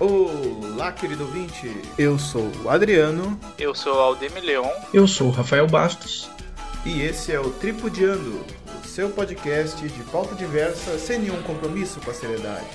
Olá, querido ouvinte. Eu sou o Adriano. Eu sou o Aldemir Leon. Eu sou o Rafael Bastos. E esse é o Tripudiando, o seu podcast de pauta diversa sem nenhum compromisso com a seriedade.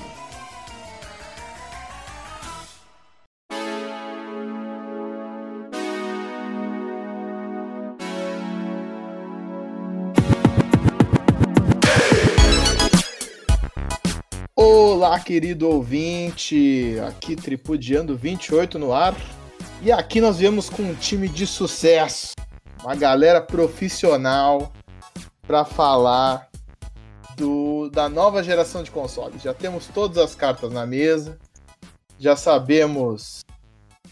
Olá, querido ouvinte. Aqui Tripudiando 28 no ar. E aqui nós viemos com um time de sucesso, uma galera profissional para falar do, da nova geração de consoles. Já temos todas as cartas na mesa, já sabemos.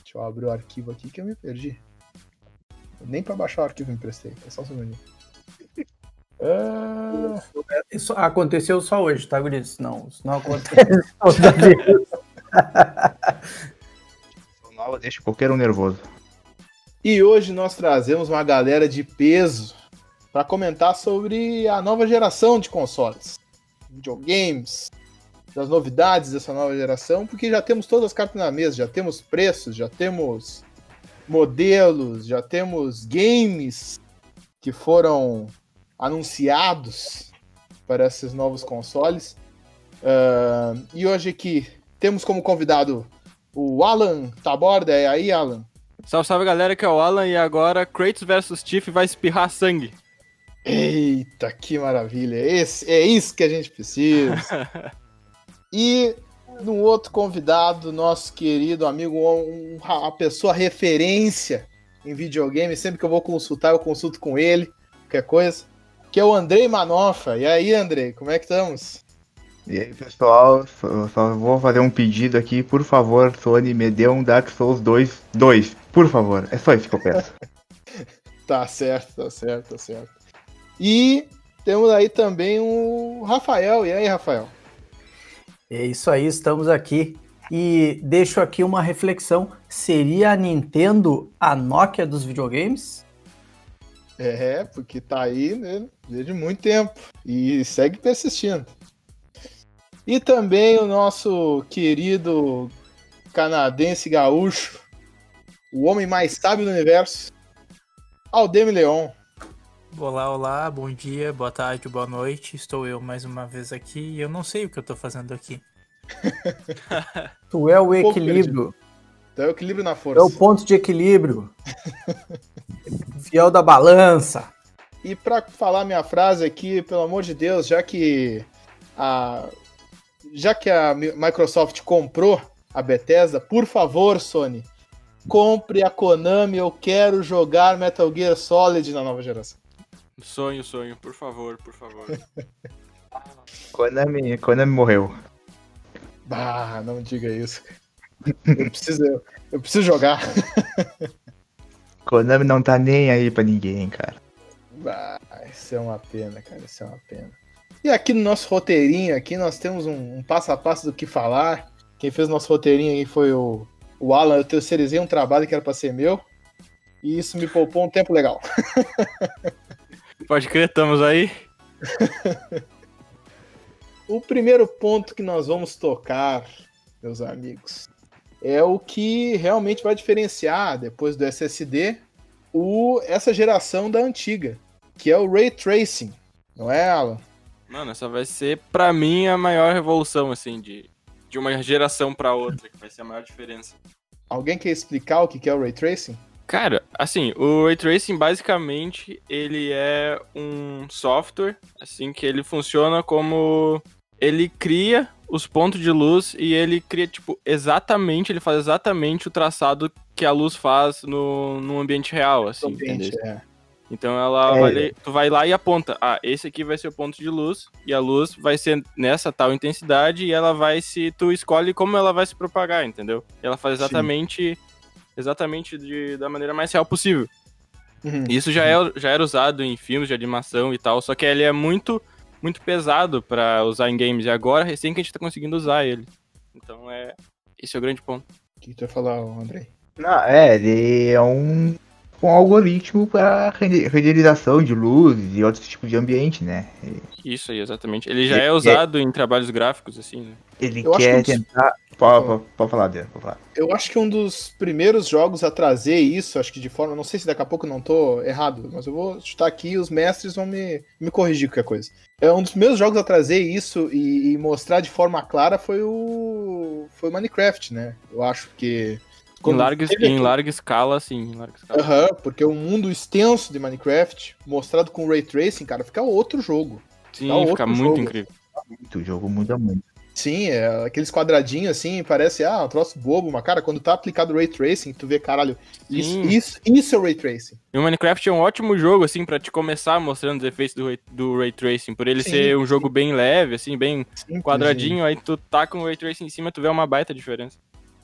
Deixa eu abrir o arquivo aqui que eu me perdi. Nem para baixar o arquivo me emprestei, é só um segundinho. Ah... Isso aconteceu só hoje, tá, Guris? Não, isso não acontece. Nova deixa qualquer um nervoso. E hoje nós trazemos uma galera de peso para comentar sobre a nova geração de consoles, videogames, das novidades dessa nova geração, porque já temos todas as cartas na mesa, já temos preços, já temos modelos, já temos games que foram anunciados para esses novos consoles. Uh, e hoje aqui temos como convidado o Alan Taborda. É aí, Alan? Salve, salve galera, que é o Alan. E agora Kratos vs Tiff vai espirrar sangue. Eita, que maravilha! Esse, é isso que a gente precisa. e no outro convidado, nosso querido amigo, um, a pessoa referência em videogame. Sempre que eu vou consultar, eu consulto com ele, qualquer coisa que é o Andrei Manofa. E aí, Andrei, como é que estamos? E aí, pessoal, só, só, vou fazer um pedido aqui, por favor, Sony, me dê um Dark Souls 2, 2, por favor. É só isso que eu peço. tá certo, tá certo, tá certo. E temos aí também o Rafael. E aí, Rafael? É isso aí, estamos aqui. E deixo aqui uma reflexão: seria a Nintendo a Nokia dos videogames? É, porque tá aí né, desde muito tempo e segue persistindo. E também o nosso querido canadense gaúcho, o homem mais sábio do universo, Aldemir Leon. Olá, olá, bom dia, boa tarde, boa noite. Estou eu mais uma vez aqui e eu não sei o que eu tô fazendo aqui. tu é o equilíbrio. Tu é o equilíbrio na força. É o ponto de equilíbrio. Fiel da balança. E para falar minha frase aqui, pelo amor de Deus, já que a já que a Microsoft comprou a Bethesda, por favor, Sony, compre a Konami, eu quero jogar Metal Gear Solid na nova geração. Sonho, sonho, por favor, por favor. Konami, Konami morreu. Bah, não diga isso. Eu preciso, eu preciso jogar. Konami não tá nem aí pra ninguém, cara. Ah, isso é uma pena, cara. Isso é uma pena. E aqui no nosso roteirinho, aqui nós temos um, um passo a passo do que falar. Quem fez nosso roteirinho aí foi o, o Alan. Eu terceirizei um trabalho que era pra ser meu. E isso me poupou um tempo legal. Pode crer, estamos aí. o primeiro ponto que nós vamos tocar, meus amigos, é o que realmente vai diferenciar, depois do SSD, o, essa geração da antiga, que é o Ray Tracing, não é, Alan? Mano, essa vai ser, para mim, a maior revolução, assim, de, de uma geração para outra, que vai ser a maior diferença. Alguém quer explicar o que é o Ray Tracing? Cara, assim, o Ray Tracing, basicamente, ele é um software, assim, que ele funciona como... Ele cria os pontos de luz e ele cria, tipo, exatamente, ele faz exatamente o traçado que a luz faz no, no ambiente real, assim, ambiente, é. Então ela é. vai, tu vai lá e aponta, ah, esse aqui vai ser o ponto de luz, e a luz vai ser nessa tal intensidade, e ela vai se, tu escolhe como ela vai se propagar, entendeu? E ela faz exatamente, Sim. exatamente de, da maneira mais real possível. Uhum. Isso já, é, já era usado em filmes de animação e tal, só que ele é muito muito pesado para usar em games. E agora, recém que a gente tá conseguindo usar ele. Então é. Esse é o grande ponto. O que tu vai falar, Andrei? Não, é, ele é um. Com algoritmo para renderização de luz e outros tipos de ambiente, né? Isso aí, exatamente. Ele já é usado em trabalhos gráficos, assim, né? Ele Eu quer um dos- tentar. Pode, pode, pode falar, Adriano, pode falar. Eu acho que um dos primeiros jogos a trazer isso, acho que de forma. Não sei se daqui a pouco eu não tô errado, mas eu vou chutar aqui e os mestres vão me, me corrigir qualquer coisa. É um dos primeiros jogos a trazer isso e, e mostrar de forma clara foi o. Foi o Minecraft, né? Eu acho que. Em larga, teve em larga escala, sim. Em larga escala. Aham, porque o mundo extenso de Minecraft, mostrado com Ray Tracing, cara, fica outro jogo. Sim, outro fica muito jogo. incrível. Muito, o jogo muda muito. Sim, é aqueles quadradinhos assim, parece, ah, um troço bobo, mas cara, quando tá aplicado Ray Tracing, tu vê, caralho, isso, Sim. isso, isso é o Ray Tracing. E o Minecraft é um ótimo jogo, assim, pra te começar mostrando os efeitos do, Ray- do Ray Tracing. Por ele Sim, ser um sim. jogo bem leve, assim, bem Simples, quadradinho, aí tu tá com o Ray Tracing em cima, tu vê uma baita diferença.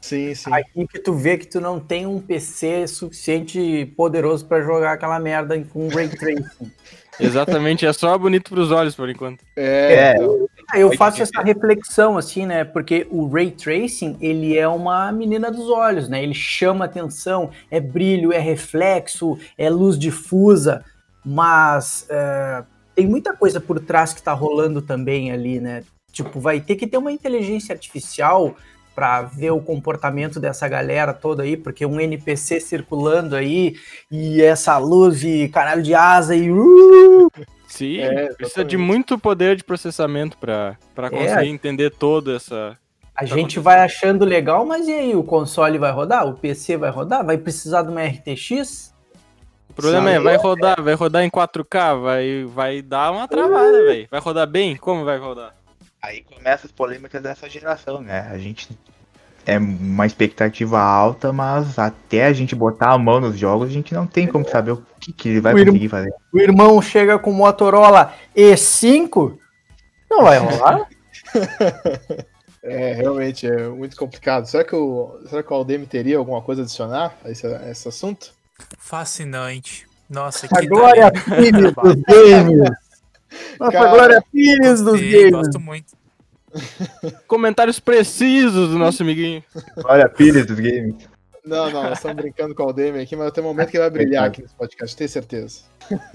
Sim, sim. Aí que tu vê que tu não tem um PC suficiente poderoso pra jogar aquela merda com Ray Tracing. Exatamente, é só bonito pros olhos, por enquanto. É, É. então, Ah, Eu Pode faço essa reflexão, assim, né? Porque o Ray Tracing, ele é uma menina dos olhos, né? Ele chama atenção, é brilho, é reflexo, é luz difusa, mas é, tem muita coisa por trás que tá rolando também ali, né? Tipo, vai ter que ter uma inteligência artificial para ver o comportamento dessa galera toda aí, porque um NPC circulando aí e essa luz e caralho de asa e uh, Sim, É, precisa de muito poder de processamento pra, pra É. conseguir entender toda essa. A gente vai achando legal, mas e aí? O console vai rodar? O PC vai rodar? Vai precisar de uma RTX? O problema Sim. é, vai rodar, vai rodar em 4K, vai, vai dar uma travada, velho. Vai rodar bem? Como vai rodar? Aí começa as polêmicas dessa geração, né? A gente é uma expectativa alta, mas até a gente botar a mão nos jogos, a gente não tem como saber o que, que ele vai O irmão- conseguir fazer. O irmão chega com Motorola E5? Não vai rolar? é, realmente é muito complicado. Será que o, será que o Aldemir teria alguma coisa a adicionar a esse, a esse assunto? Fascinante. Nossa, A que Glória Pires dos games! Nossa, Cara, Glória Pires dos Sim, games! gosto muito. Comentários precisos do nosso amiguinho. Olha a pilha dos games. Não, não, nós estamos brincando com o Aldemir aqui, mas tem um momento que ele vai brilhar aqui nesse podcast, tenho certeza.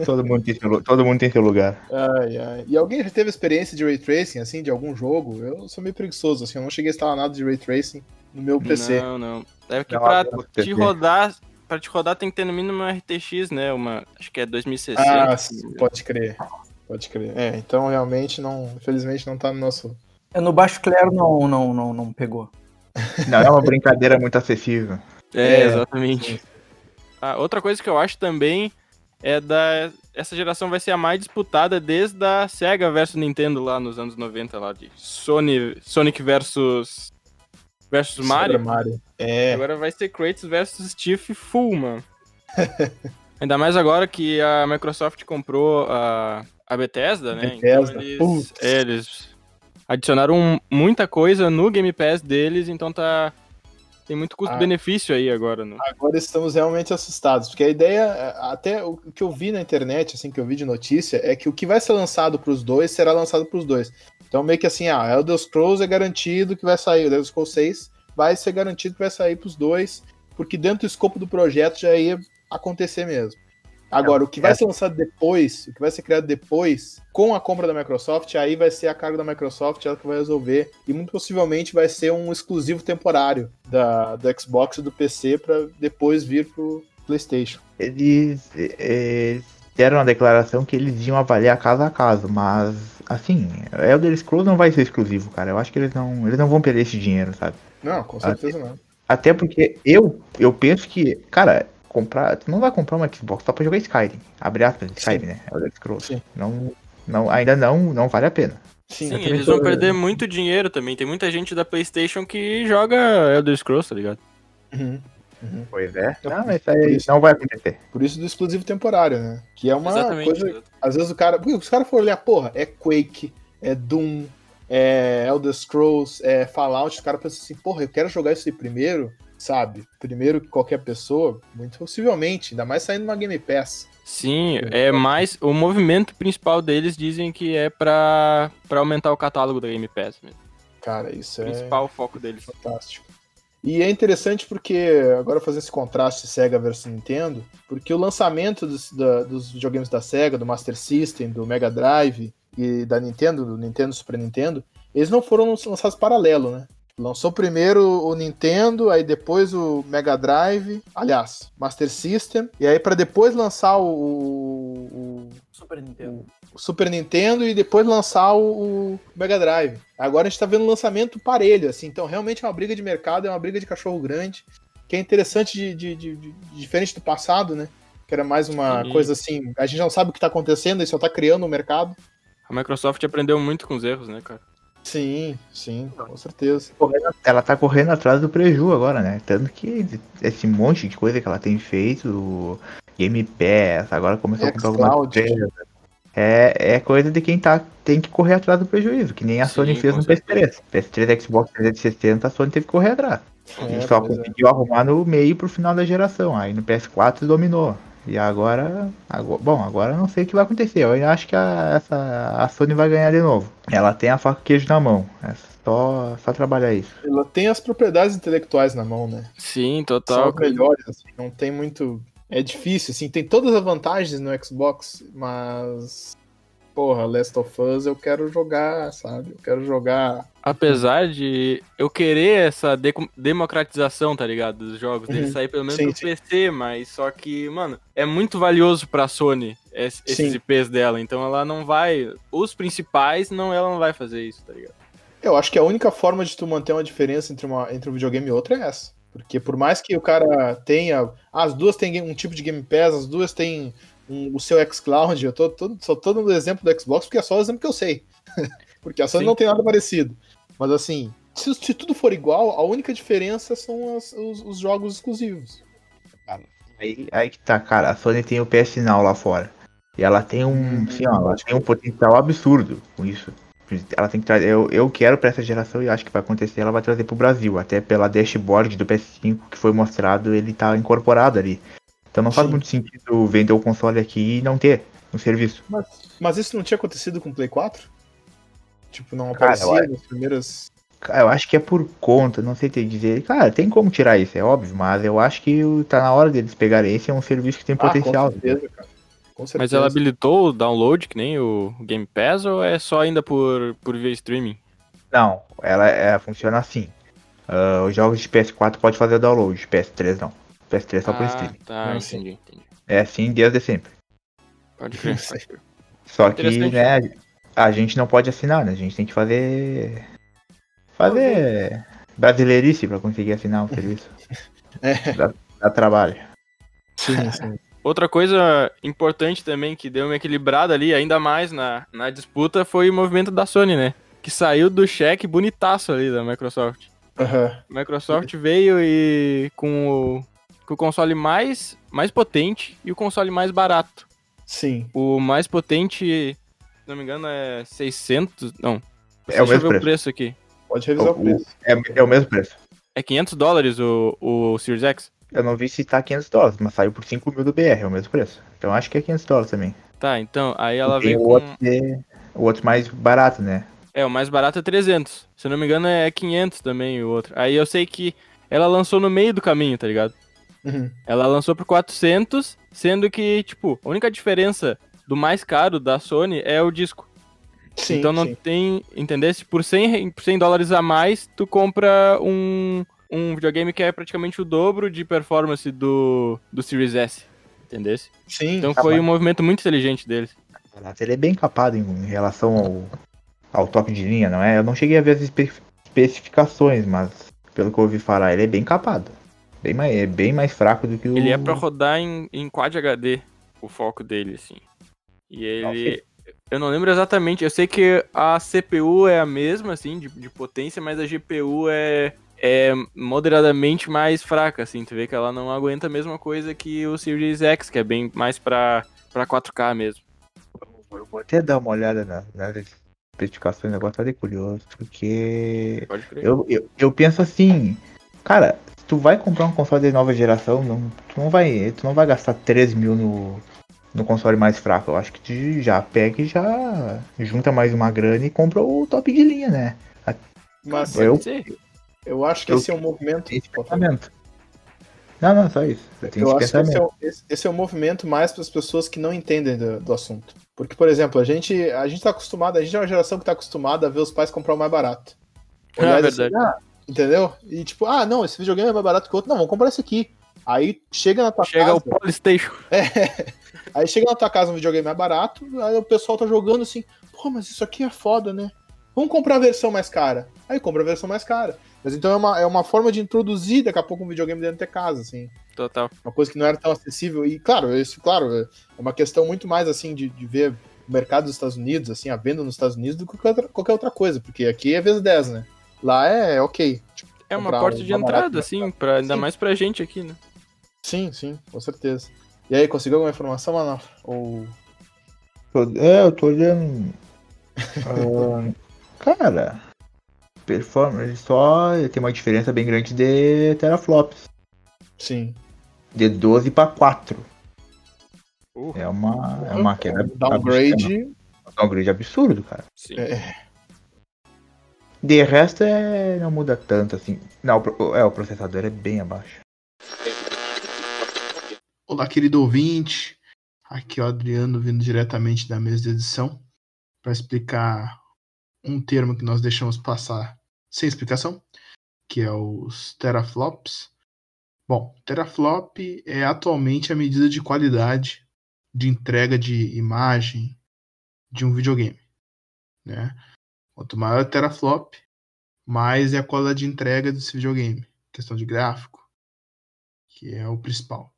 Todo mundo tem seu, todo mundo tem seu lugar. Ai, ai. E alguém já teve experiência de Ray Tracing, assim, de algum jogo? Eu sou meio preguiçoso, assim, eu não cheguei a instalar nada de Ray Tracing no meu PC. Não, não. É que Não, pra não, te PC. rodar, pra te rodar tem que ter no mínimo uma RTX, né? Uma, acho que é 2060. Ah, engano. pode crer. Pode crer. É, então realmente não, infelizmente não tá no nosso. É, No Baixo Clero não, não, não, não pegou. Não é uma brincadeira muito acessível. É, É, exatamente. Ah, outra coisa que eu acho também é da. Essa geração vai ser a mais disputada desde a Sega versus Nintendo lá nos anos 90, lá de Sony, Sonic versus. versus Mario. Mario. É. Agora vai ser Kratos versus Steve Full, mano. Ainda mais agora que a Microsoft comprou a, a Bethesda, né? Bethesda, Então eles, é, eles adicionaram muita coisa no Game Pass deles, então tá. Tem muito custo-benefício aí agora. No... Agora estamos realmente assustados, porque a ideia, até o que eu vi na internet, assim, que eu vi de notícia, é que o que vai ser lançado pros dois será lançado pros dois. Então, meio que assim, ah, Elder Scrolls é garantido que vai sair, o Elder Scrolls 6 vai ser garantido que vai sair pros dois, porque dentro do escopo do projeto já ia acontecer mesmo. Agora, o que vai ser lançado depois, o que vai ser criado depois, com a compra da Microsoft, aí vai ser a carga da Microsoft, ela que vai resolver. E muito possivelmente vai ser um exclusivo temporário da, do Xbox e do PC para depois vir pro PlayStation. Eles, eh, deram uma declaração que eles iam avaliar caso a caso, mas assim, Elder Scrolls não vai ser exclusivo, cara. Eu acho que eles não, eles não vão perder esse dinheiro, sabe? Não, com certeza não. Até porque eu, eu penso que, cara, comprar, tu não vai comprar uma Xbox só pra jogar Skyrim. Abre aspas, Skyrim, né? Elder Scrolls. Sim. Não, não, ainda não, não vale a pena. Sim, Sim, eles vão perder muito dinheiro também. Tem muita gente da PlayStation que joga Elder Scrolls, tá ligado? Uhum. Pois é. Então, Não, isso por aí isso- não vai acontecer. Por isso do exclusivo temporário, né? Que é uma Exatamente. coisa. Às vezes o cara. Porque os caras foram olhar, porra, é Quake, é Doom, é Elder Scrolls, é Fallout. Os caras pensam assim, porra, eu quero jogar isso aí primeiro, sabe? Primeiro que qualquer pessoa, muito possivelmente, ainda mais saindo uma Game Pass. Sim, é mais. O movimento principal deles dizem que é pra, pra aumentar o catálogo da Game Pass mesmo. Cara, isso O é principal foco deles. fantástico. E é interessante porque, agora fazer esse contraste Sega versus Nintendo, porque o lançamento dos, da, dos videogames da Sega, do Master System, do Mega Drive e da Nintendo, do Nintendo Super Nintendo, eles não foram lançados paralelo, né? Lançou primeiro o Nintendo, aí depois o Mega Drive, aliás, Master System, e aí para depois lançar o, o, Super Nintendo. o Super Nintendo e depois lançar o, o Mega Drive. Agora a gente tá vendo um lançamento parelho, assim, então realmente é uma briga de mercado, é uma briga de cachorro grande, que é interessante de, de- de- de- diferente do passado, né? Que era mais uma Sim. coisa assim, a gente não sabe o que tá acontecendo, e só tá criando o mercado. A Microsoft aprendeu muito com os erros, né, cara? Sim, sim, com certeza. Ela tá correndo atrás do preju agora, né? Tanto que esse monte de coisa que ela tem feito, o Game Pass, agora começou a comprar alguma coisa. É, é coisa de quem tá, tem que correr atrás do prejuízo, que nem a Sim, Sony fez com no PS3. PS3 Xbox 360, a Sony teve que correr atrás. É, e só pois é. conseguiu arrumar no meio pro final da geração. Aí no PS4 dominou. E agora, agora- Bom, agora eu não sei o que vai acontecer. Eu ainda acho que a, essa, a Sony vai ganhar de novo. Ela tem a faca queijo na mão. É só, só trabalhar isso. Ela tem as propriedades intelectuais na mão, né? Sim, São total. as melhores, assim, não tem muito. É difícil, assim, tem todas as vantagens no Xbox, mas. Porra, Last of Us eu quero jogar, sabe? Eu quero jogar. Apesar de eu querer essa de- democratização, tá ligado? Dos jogos, dele Uhum. sair pelo menos Sim, pro sim. PC, mas só que, mano, é muito valioso pra Sony es- esses Sim. IPs dela, então ela não vai. Os principais, não, ela não vai fazer isso, tá ligado? Eu acho que a única forma de tu manter uma diferença entre, uma, entre um videogame e outro é essa. Porque por mais que o cara tenha. as duas têm um tipo de Game Pass, as duas têm um- o seu xCloud, eu tô, tô, só tô dando exemplo do Xbox porque é só o exemplo que eu sei. porque a Sony Sim. não tem nada parecido. Mas assim, se, se tudo for igual, a única diferença são as- os, os jogos exclusivos. Aí, aí que tá, cara. A Sony tem o PS Now lá fora. E ela tem um. Assim, ó, ela tem um potencial absurdo com isso. Ela tem que trazer. Eu, eu quero pra essa geração e acho que vai acontecer, ela vai trazer pro Brasil. Até pela dashboard do PS5 que foi mostrado, ele tá incorporado ali. Então não faz Sim. muito sentido vender o console aqui e não ter no serviço. Mas, mas isso não tinha acontecido com o Play 4? Tipo, não Cara, aparecia eu nas primeiras. Cara, eu acho que é por conta, não sei te dizer. Cara, tem como tirar isso, é óbvio, mas eu acho que tá na hora deles pegarem esse, é um serviço que tem potencial. Ah, com certeza, cara. Com certeza. Mas ela habilitou o download, que nem o Game Pass, ou é só ainda por, por via streaming? Não, ela, é, funciona assim. Ah, os jogos de PS4 pode fazer download, PS3 não. PS3 só por ah, stream. tá, Não, sim. entendi, entendi. É assim desde sempre. Pode crer. Crer. Só que, né, a gente não pode assinar, né? A gente tem que fazer. Fazer brasileirice pra conseguir assinar o serviço. É. Dá, dá trabalho. Sim, sim. Outra coisa importante também que deu uma equilibrada ali, ainda mais na, na disputa, foi o movimento da Sony, né? Que saiu do cheque bonitaço ali da Microsoft. A Microsoft veio e com o, com o console mais, mais potente e o console mais barato. Sim. O mais potente, se não me engano, é 600. Não. É o Deixa eu mesmo ver preço. o preço aqui. Pode revisar o, O- preço. É, é o mesmo preço. É 500 dólares o, o Series X? Eu não vi se tá 500 dólares, mas saiu por 5 mil do BR, é o mesmo preço. Então acho que é 500 dólares também. Tá, então, aí ela veio o com... outro, que- o outro mais barato, né? É, o mais barato é 300. Se eu não me engano, é 500 também o outro. Aí eu sei que ela lançou no meio do caminho, tá ligado? Uhum. Ela lançou por 400, sendo que, tipo, a única diferença do mais caro da Sony é o disco. Sim, então não sim. tem, entendesse? Por 100, re- por 100 dólares a mais, tu compra um, um videogame que é praticamente o dobro de performance do, do Series S. Entendesse? Sim, Então Tá foi um movimento muito inteligente deles. Ele é bem capado em, em relação ao, ao top de linha, não é? Eu não cheguei a ver as espe- especificações, mas pelo que eu ouvi falar, ele é bem capado. Bem mais, é bem mais fraco do que o. Ele é pra rodar em, em Quad HD, o foco dele, assim. E ele. Eu não lembro exatamente, eu sei que a CPU é a mesma, assim, de, de potência, mas a GPU é, é moderadamente mais fraca, assim. Tu vê que ela não aguenta a mesma coisa que o Series X, que é bem mais pra, pra 4K mesmo. Eu vou até dar uma olhada na- nas especificações, agora tá de curioso, porque. Pode crer. Eu, eu, eu penso assim, cara, tu vai comprar um console de nova geração, não, tu, não vai, tu não vai gastar 13 mil no, no console mais fraco. Eu acho que tu já pega e já junta mais uma grana e compra o top de linha, né? mas eu-. Eu acho que Eu- esse é um movimento. Esse pensamento. Não, não, só isso. Eu Eu esse acho que esse é, pensamento. o, esse- esse é o movimento mais para as pessoas que não entendem do, do assunto. Porque, por exemplo, a gente, a gente tá acostumado, a gente é uma geração que tá acostumada a ver os pais comprar o mais barato. É e verdade. assim, ah, entendeu? E tipo, ah, não, esse videogame é mais barato que o outro. Não, vamos comprar esse aqui. Aí chega na tua Chega casa. o Polystation. Aí chega na tua casa um videogame mais barato, aí o pessoal tá jogando assim, pô, mas isso aqui é foda, né? Vamos comprar a versão mais cara. Aí compra a versão mais cara. Mas então é uma, é uma forma de introduzir daqui a pouco um videogame dentro de casa, assim. Total. Uma coisa que não era tão acessível. E claro, isso, claro, é uma questão muito mais assim de, de ver o mercado dos Estados Unidos, assim, a venda nos Estados Unidos do que qualquer outra coisa. Porque aqui é vezes 10, né? Lá é ok. Tipo, É uma porta um de entrada, né? assim, pra, ainda Sim. mais pra gente aqui, né? sim, sim, com certeza. E aí, conseguiu alguma informação, mano? Ou. Tô- É, eu tô olhando. Ah, cara, performance só tem uma diferença bem grande de teraflops. Sim. De 12 para 4. Uh, É uma, é uma queda. absurda. Downgrade. Downgrade absurdo, cara. sim. É, De resto, é, não muda tanto assim. Não, é, o processador é bem abaixo. Olá, querido ouvinte. Aqui é o Adriano vindo diretamente da mesa de edição para explicar um termo que nós deixamos passar sem explicação, que é os teraflops. Bom, teraflop é atualmente a medida de qualidade de entrega de imagem de um videogame, né? Quanto maior o teraflop, mais é a qualidade de entrega desse videogame, questão de gráfico, que é o principal.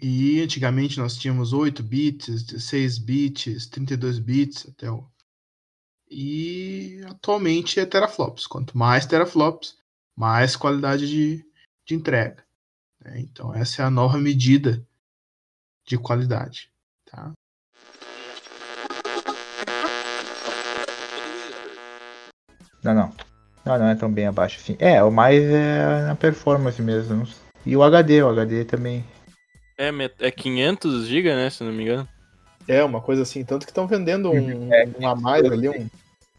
E antigamente nós tínhamos 8 bits, 16 bits, 32 bits até o. E atualmente é teraflops. Quanto mais teraflops, mais qualidade de, de entrega. né? Então essa é a nova medida de qualidade. Tá? Não, não. Não, não é tão bem abaixo assim. É, o mais é na performance mesmo. E o HD, o HD também. É, é 500 GB, né, se não me engano. É uma coisa assim, tanto que estão vendendo um, um a mais ali, um.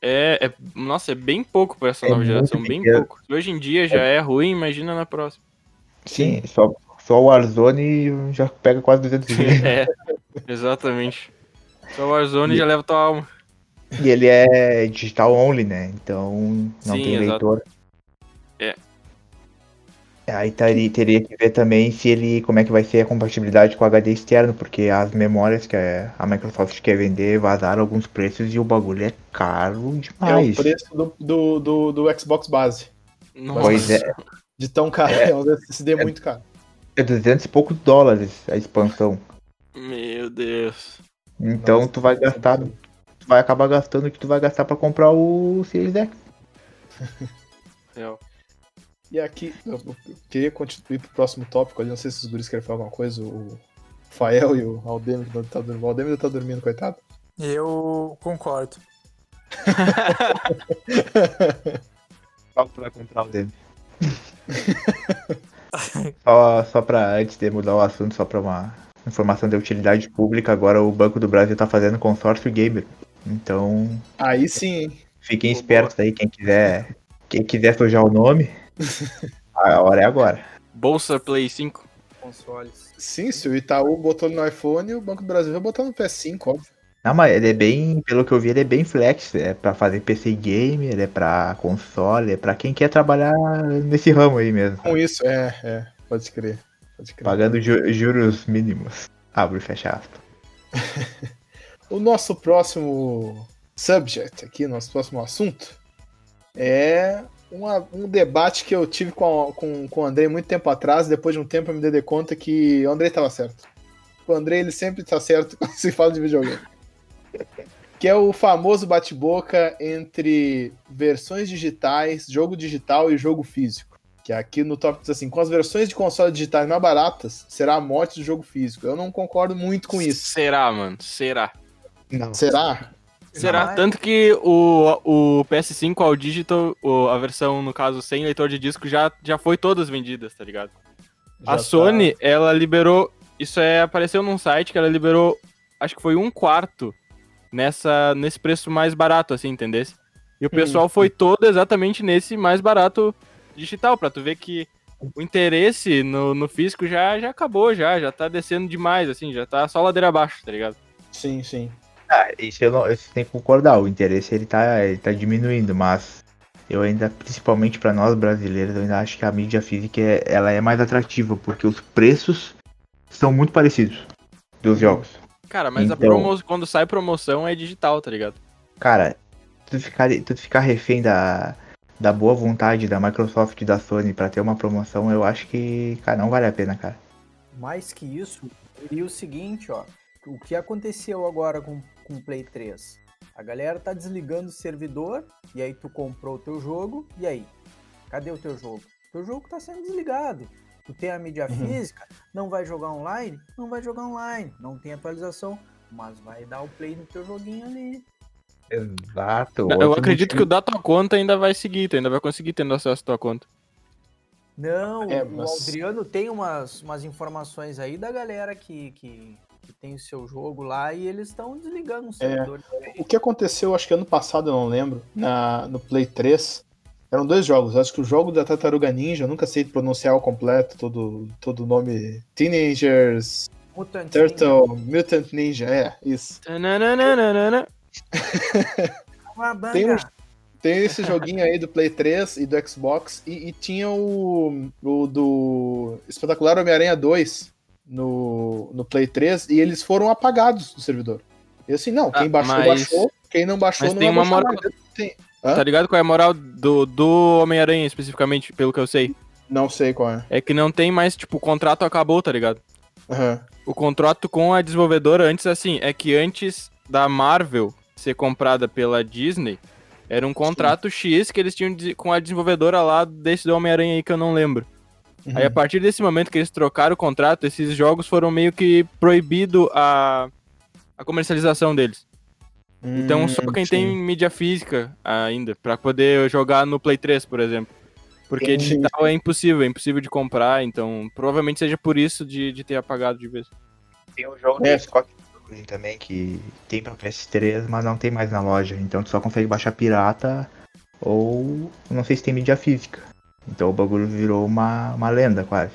É, é- nossa, é bem pouco pra essa É nova geração, bem pequeno. pouco. Hoje em dia já é ruim, imagina na próxima. Sim, só, só o Warzone já pega quase 200 GB. É, exatamente. Só o Warzone já leva tua alma. E ele é digital only, né? Então não Sim, tem exato. leitor. É. Aí taria- teria que ver também se ele como é que vai ser a compatibilidade com o HD externo, porque as memórias que a a Microsoft quer vender vazaram alguns preços e o bagulho é caro É demais. o preço do, do, do, do Xbox base. Nossa. Pois é, De tão caro. É, um SSD muito caro. é 200 e poucos dólares a expansão. Meu Deus. Então Nossa, tu vai gastar, vai acabar gastando o que tu vai gastar pra comprar o Series X. Real. E aqui, eu queria continuar pro próximo tópico ali, não sei se os guris querem falar alguma coisa, o Fael e o Aldemir que não tá dormindo. O Aldemir tá dormindo, coitado. Eu concordo. Qual que tu vai comprar o dele? só, só pra, antes de mudar o assunto, só pra uma informação de utilidade pública, agora o Banco do Brasil tá fazendo consórcio gamer. Então, Aí sim, fiquem espertos aí, quem quiser, quem quiser sujar o nome, a hora é agora. Bolsa Play 5. Consoles. Sim, se o Itaú botou no iPhone, o Banco do Brasil vai botar no PS5, óbvio. Não, mas ele é bem, pelo que eu vi, ele é bem flex. É pra fazer PC gamer, é pra console, é pra quem quer trabalhar nesse ramo aí mesmo. Com isso, é, é, pode crer. Pode crer. Pagando ju- juros mínimos. Abre e fecha aspas. O nosso próximo subject aqui, nosso próximo assunto, é uma- um debate que eu tive com, a- com, com o Andrei muito tempo atrás. Depois de um tempo eu me dei de conta que o Andrei estava certo. O Andrei ele sempre está certo quando se fala de videogame. Que é o famoso bate-boca entre versões digitais, jogo digital e jogo físico. Que aqui no tópico diz assim: com as versões de console digitais mais baratas, será a morte do jogo físico. Eu não concordo muito com isso. Será, mano? Será? Não. Será? Será? Não é? Tanto que o, o PS5 All Digital, o- a versão, no caso, sem leitor de disco, já, já foi todas vendidas, tá ligado? Já a tá- Sony, ela liberou. Isso é, apareceu num site que ela liberou, acho que foi um quarto nessa, nesse preço mais barato, assim, entendesse? E o pessoal foi todo exatamente nesse mais barato digital, pra tu ver que o interesse no, no físico já, já acabou, já, já tá descendo demais, assim, já tá só ladeira abaixo, tá ligado? Sim, sim. Ah, isso eu, não, isso tem que concordar, o interesse ele tá, ele tá diminuindo, mas eu ainda, principalmente para nós brasileiros, eu ainda acho que a mídia física é, ela é mais atrativa, porque os preços são muito parecidos dos jogos. Cara, mas a Então- promo... quando sai promoção é digital, tá ligado? Cara, tu ficar, tu ficar refém da, da boa vontade da Microsoft e da Sony pra ter uma promoção, eu acho que, cara, não vale a pena, cara. Mais que isso, e o seguinte, ó. O que aconteceu agora com, com o Play 3? A galera tá desligando o servidor, e aí tu comprou o teu jogo, e aí? Cadê o teu jogo? Teu jogo tá sendo desligado. Tu tem a mídia Uhum. física, não vai jogar online? Não vai jogar online. Não tem atualização, mas vai dar o play no teu joguinho ali. Exato. eu acredito que o da tua conta ainda vai seguir, tu ainda vai conseguir tendo acesso à tua conta. Não, É, o mas- Adriano tem umas, umas informações aí da galera que, que, que tem o seu jogo lá e eles estão desligando o servidor. O que aconteceu, acho que ano passado, eu não lembro, na, no Play 3, eram dois jogos. Acho que o jogo da Tartaruga Ninja, eu nunca sei pronunciar o completo, todo, todo o nome. Teenagers, Mutant Turtle, Mutant Ninja, é, isso. Tananana. Ninja, Tem um- Tem esse joguinho aí do Play 3 e do Xbox, e, e tinha o, o do Espetacular Homem-Aranha 2 no, no Play 3, e eles foram apagados do servidor. E assim, não, quem Ah, baixou, mas- baixou, quem não baixou, mas não tem uma moral-. Tem-? Tá ligado qual é a moral do, do Homem-Aranha especificamente, pelo que eu sei? Não sei qual é. É que não tem mais, tipo, o contrato acabou, tá ligado? Aham. O contrato com a desenvolvedora antes, assim, é que antes da Marvel ser comprada pela Disney, era um contrato X que eles tinham com a desenvolvedora lá desse do Homem-Aranha aí que eu não lembro. Uhum. Aí a partir desse momento que eles trocaram o contrato, esses jogos foram meio que proibido a, a comercialização deles. Então só Hum, quem sim. tem mídia física ainda, pra poder jogar no Play 3, por exemplo. Porque Sim, digital é impossível, é impossível de comprar, então provavelmente seja por isso de, de ter apagado de vez. Tem um jogo É. do Scott também que tem pra PS3, mas não tem mais na loja. Então tu só consegue baixar pirata ou não sei se tem mídia física. Então o bagulho virou uma, uma lenda quase.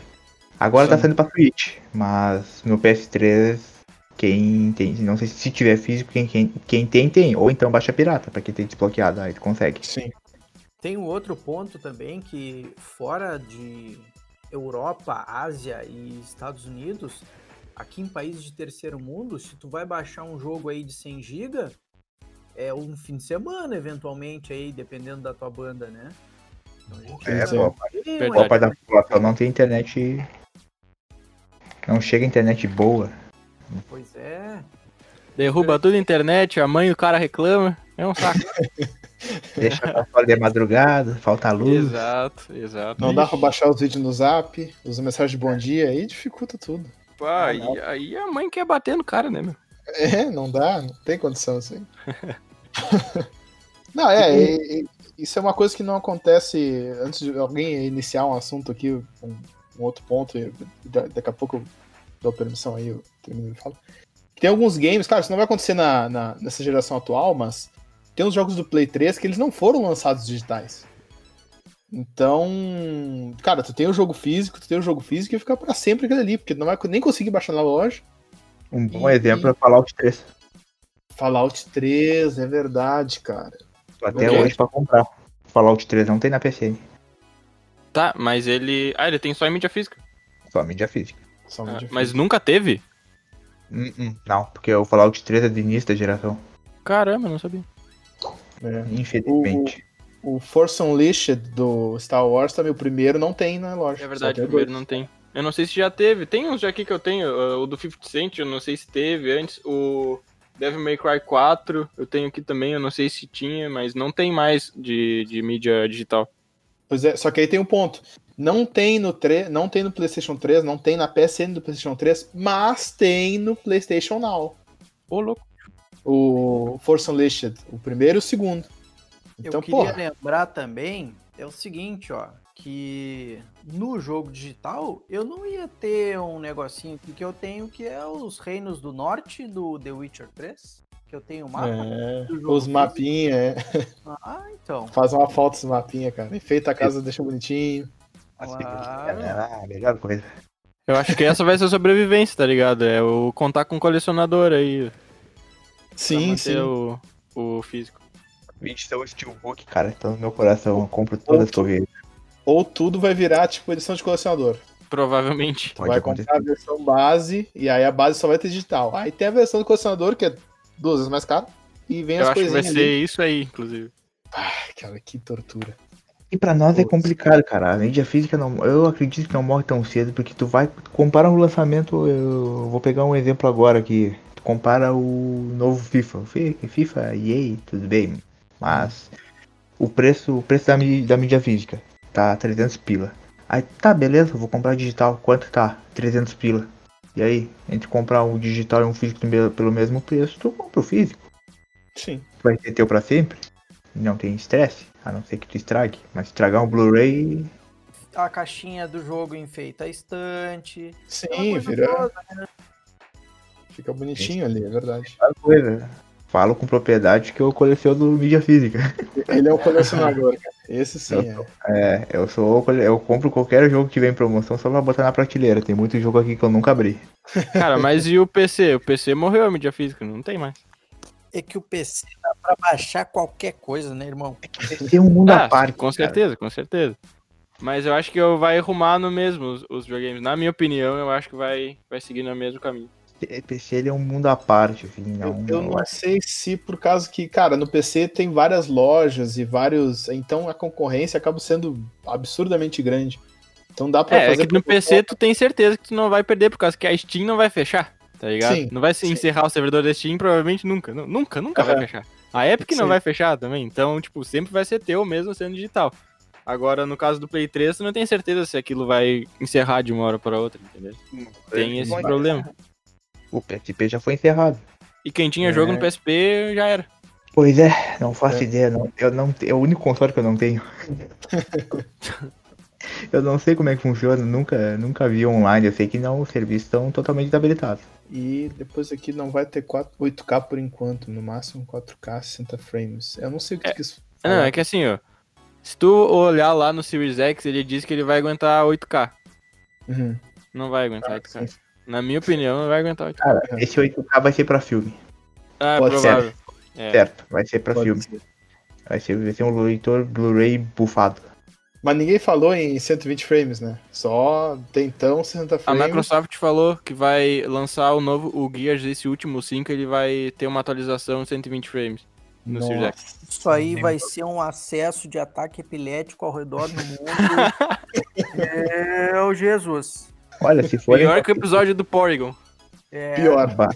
Agora tá Sim. saindo pra Switch, mas no PS3 quem tem, não sei se tiver físico, quem, quem, quem tem, tem. Ou então baixa pirata, pra quem tem desbloqueado, aí tu consegue. Sim. Tem um outro ponto também que fora de Europa, Ásia e Estados Unidos, aqui em países de terceiro mundo, se tu vai baixar um jogo aí de 100 GB, é um fim de semana eventualmente aí, dependendo da tua banda, né? A É, uma- Boa parte da população não tem internet. Não chega internet boa. Pois é. Derruba tudo na internet, a mãe do cara reclama. É um saco. Deixa pra fora de madrugada, falta luz. exato, exato. Não dá pra baixar os vídeos no zap, os mensagens de bom dia, aí dificulta tudo. Pá, aí, aí a mãe quer bater no cara, né, meu? É, não dá, não tem condição assim. não, é, é, é, isso é uma coisa que não acontece antes de alguém iniciar um assunto aqui, um, um outro ponto, e da- daqui a pouco eu dou permissão aí, eu termino e falo. Tem alguns games, claro, isso não vai acontecer na, na- nessa geração atual, mas tem uns jogos do Play 3 que eles não foram lançados digitais. Então, cara, tu tem o jogo físico, tu tem o jogo físico e fica pra sempre aquele ali, porque tu não vai nem conseguir baixar na loja. Um bom E- exemplo é Fallout 3. Fallout 3, é verdade, cara. Tô até Ok. hoje pra comprar. Fallout 3 não tem na PCN, Tá, mas ele. Ah, ele tem só em mídia física. só mídia física. Só Ah, mídia mas física. nunca teve? Hum, hum, Não, porque o Fallout 3 é do início da geração. Caramba, não sabia. É. Infelizmente. O Force Unleashed do Star Wars também, o primeiro não tem na loja. É verdade, o primeiro dois. não tem. Eu não sei se já teve. Tem uns já aqui que eu tenho. uh, O do 50 Cent, eu não sei se teve antes. O Devil May Cry 4, eu tenho aqui também. Eu não sei se tinha, mas não tem mais de, de mídia digital. Pois é, só que aí tem um ponto. Não tem no 3, não tem no PlayStation 3, não tem na PSN do PlayStation 3, mas tem no PlayStation Now. Ô, louco. O Force Unleashed, o primeiro e o segundo. Então, eu queria porra, lembrar também é o seguinte, ó, que no jogo digital eu não ia ter um negocinho aqui que eu tenho que é os Reinos do Norte do The Witcher 3. Que eu tenho o mapa É, do jogo os mapinhas, é. Ah, então. Faz uma foto dos mapinhas, cara. Enfeita a casa, deixa bonitinho. Claro. Ah, melhor coisa. Eu acho que essa vai ser a sobrevivência, tá ligado? É o contar com um colecionador aí. Sim, sim. O, o físico. Edição Steelbook, cara, estão no meu coração. Eu compro todas eu vejo. Ou tudo vai virar, tipo, edição de colecionador. Provavelmente. Pode vai acontecer. comprar a versão base, e aí a base só vai ter digital. Aí tem a versão do colecionador, que é duas vezes mais cara. E vem Eu as acho que vai coisinhas ser ali. isso aí, inclusive. Ai, cara, que tortura. E pra nós é Putz. complicado, cara. A mídia física não. Eu acredito que não morre tão cedo, porque tu vai. Compara o lançamento. Eu vou pegar um exemplo agora aqui. Tu compara o novo FIFA. FIFA, EA, tudo bem. Mas o preço, o preço da, da mídia física tá 300 pila. Aí tá, beleza, vou comprar digital. Quanto tá? 300 pila. E aí, entre comprar um digital e um físico pelo- mesmo preço, tu compra o físico. Sim. Vai ser teu pra sempre. Não tem estresse, a não ser que tu estrague. Mas estragar um Blu-ray A caixinha do jogo enfeita a estante. Sim, vira. toda. Fica bonitinho ali, é verdade. Aquela coisa. Falo com propriedade que eu coleciono mídia física. Ele é um colecionador, cara. Esse sim é. É, eu sou. Eu compro qualquer jogo que vem em promoção só pra botar na prateleira. Tem muito jogo aqui que eu nunca abri. Cara, mas e o PC? O PC morreu a mídia física, não tem mais. É que o PC dá pra baixar qualquer coisa, né, irmão? Tem um mundo Ah, à parte. com cara. certeza, com certeza. Mas eu acho que eu vai arrumar no mesmo os, os videogames. Na minha opinião, eu acho que vai, vai seguir no mesmo caminho. PC ele é um mundo à parte, assim. Não, Eu, eu não não é- sei se por causa que, cara, no PC tem várias lojas e vários. Então a concorrência acaba sendo absurdamente grande. Então dá pra É, é fazer. que no PC tu tem certeza que tu não vai perder, por causa que a Steam não vai fechar, tá ligado? Sim, não vai se sim. encerrar o servidor da Steam, provavelmente nunca. Não, nunca, nunca vai fechar. A Epic não Sim. vai fechar também, então, tipo, sempre vai ser teu mesmo sendo digital. Agora, no caso do Play 3, tu não tem certeza se aquilo vai encerrar de uma hora para outra, entendeu? Tem esse Não é- problema. O PSP já foi encerrado. E quem tinha jogo É. no PSP já era. Pois é, não faço É. ideia. Não, eu não, é o único console que eu não tenho. eu não sei como é que funciona, nunca, nunca vi online. Eu sei que não, os serviços estão totalmente desabilitados. E depois aqui não vai ter 4, 8K por enquanto, no máximo 4K 60 frames. Eu não sei o que tu quis Não, falar. é que assim, ó. Se tu olhar lá no Series X, ele diz que ele vai aguentar 8K. Uhum. Não vai aguentar Ah, 8K. sim. Na minha opinião, não vai aguentar 8K. Cara, Uhum. esse 8K vai ser pra filme. Ah, Pode provável. É. Certo, vai ser pra Pode filme. ser. Vai ser, vai ser um leitor Blu-ray bufado. Mas ninguém falou em 120 frames, né? Só tem então 60 A frames. Microsoft falou que vai lançar o novo, o Gears, esse último 5, ele vai ter uma atualização em 120 frames no Nossa. Series X. Isso aí vai ser um acesso de ataque epilético ao redor do mundo. Meu Jesus. Olha, se for. Pior que o episódio do Porygon. É, Pior. Bah,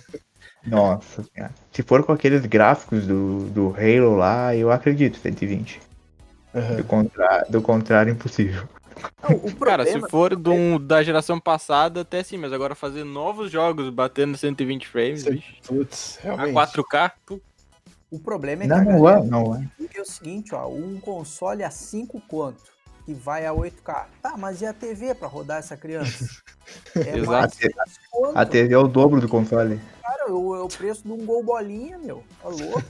Nossa, cara. Se for com aqueles gráficos do, do Halo lá, eu acredito, 120. Uhum. Do, contra... do contrário, impossível. não, o Cara, se for do, um, da geração passada, até sim, mas agora fazer novos jogos batendo 120 frames, Sim. bicho. Putz, A realmente. 4K, pu- O problema é que Não, a não é, não é. é o seguinte, ó, um console a 5 quanto? Que vai a 8K. Tá, mas e a TV pra rodar essa criança? É Exato. mais de 10 conto. A TV é o dobro do console. Cara, é o, o preço de um gol bolinha, meu. Tá louco?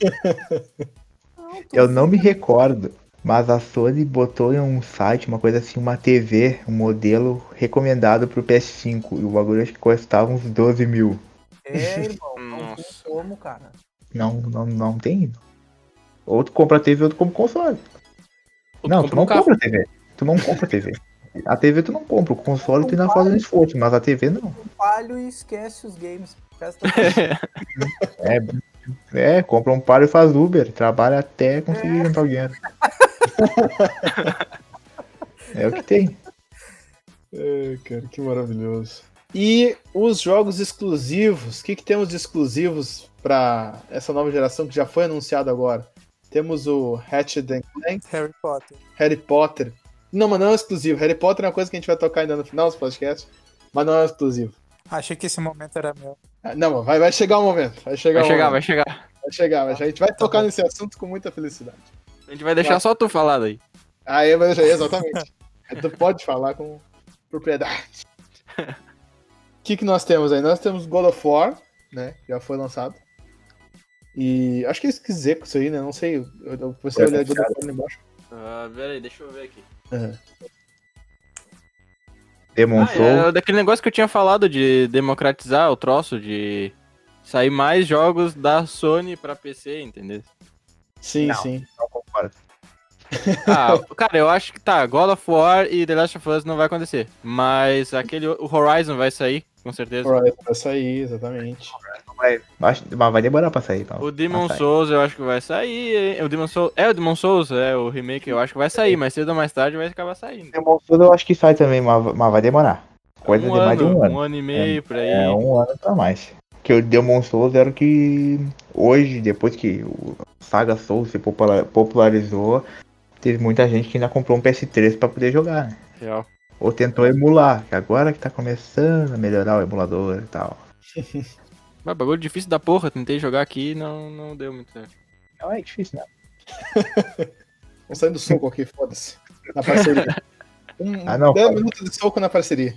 Não, Eu não me recordo, mas a Sony botou em um site, uma coisa assim, uma TV, um modelo recomendado pro PS5. E o bagulho acho que custava uns 12 mil. É, irmão, não tem como, cara. Não, não, não tem. Ou tu compra TV ou tu compra console. Tu não, tu não um compra a TV. Tu não compra a TV. A TV tu não compra, o console tu ainda faz um esforço, mas a TV não. Um palho e esquece os games. É, é compra um par e faz Uber, trabalha até conseguir juntar o dinheiro. é o que tem. Ai, cara, que maravilhoso. E os jogos exclusivos, o que, que temos de exclusivos para essa nova geração que já foi anunciado agora? Temos o Ratchet and Clank, Harry Potter. Harry Potter. Não, mas não é exclusivo. Harry Potter é uma coisa que a gente vai tocar ainda no final dos podcasts, mas não é exclusivo. Achei que esse momento era meu. Ah, Não, mas vai, vai chegar o momento. Vai chegar Vai chegar, vai chegar. Vai chegar, vai chegar. A gente vai tocar bom. nesse assunto com muita felicidade. A gente vai deixar só tu falar daí. Ah, é, mas- exatamente. tu pode falar com propriedade. O que, que nós temos aí? Nós temos God of War, né? Já foi lançado. E acho que é esquisito isso aí, né? Não sei. Eu, comecei a olhar War ali embaixo. Ah, peraí, deixa eu ver aqui. Aham. Demonstrou. Ah, é daquele negócio que eu tinha falado de democratizar o troço, de sair mais jogos da Sony pra PC, entendeu? Sim, Não. sim. Não concordo. Ah, cara, eu acho que tá, God of War e The Last of Us não vai acontecer. Mas aquele, o Horizon vai sair, com certeza. Horizon vai sair, exatamente. Vai, acho- mas vai demorar pra sair. Não. O Demon sair. Souls eu acho que vai sair. hein? O Demon Souls, é o Demon Souls, é o remake, eu acho que vai sair, mas cedo ou mais tarde vai acabar saindo. Demon Souls eu acho que sai também, mas, mas vai demorar. Coisa um de mais de ano, um ano. um ano e meio por aí. É um ano pra mais. Que o Demon Souls era o que hoje, depois que o Saga Souls se popula- popularizou, teve muita gente que ainda comprou um PS3 pra poder jogar, né? Real. Ou tentou emular, que agora que tá começando a melhorar o emulador e tal. Mas bagulho difícil da porra, tentei jogar aqui e não, não deu muito certo. Não é difícil, né? Vamos sair do soco aqui, foda-se. Na parceria. Um, Ah, não, 10 fala. minutos de soco na parceria.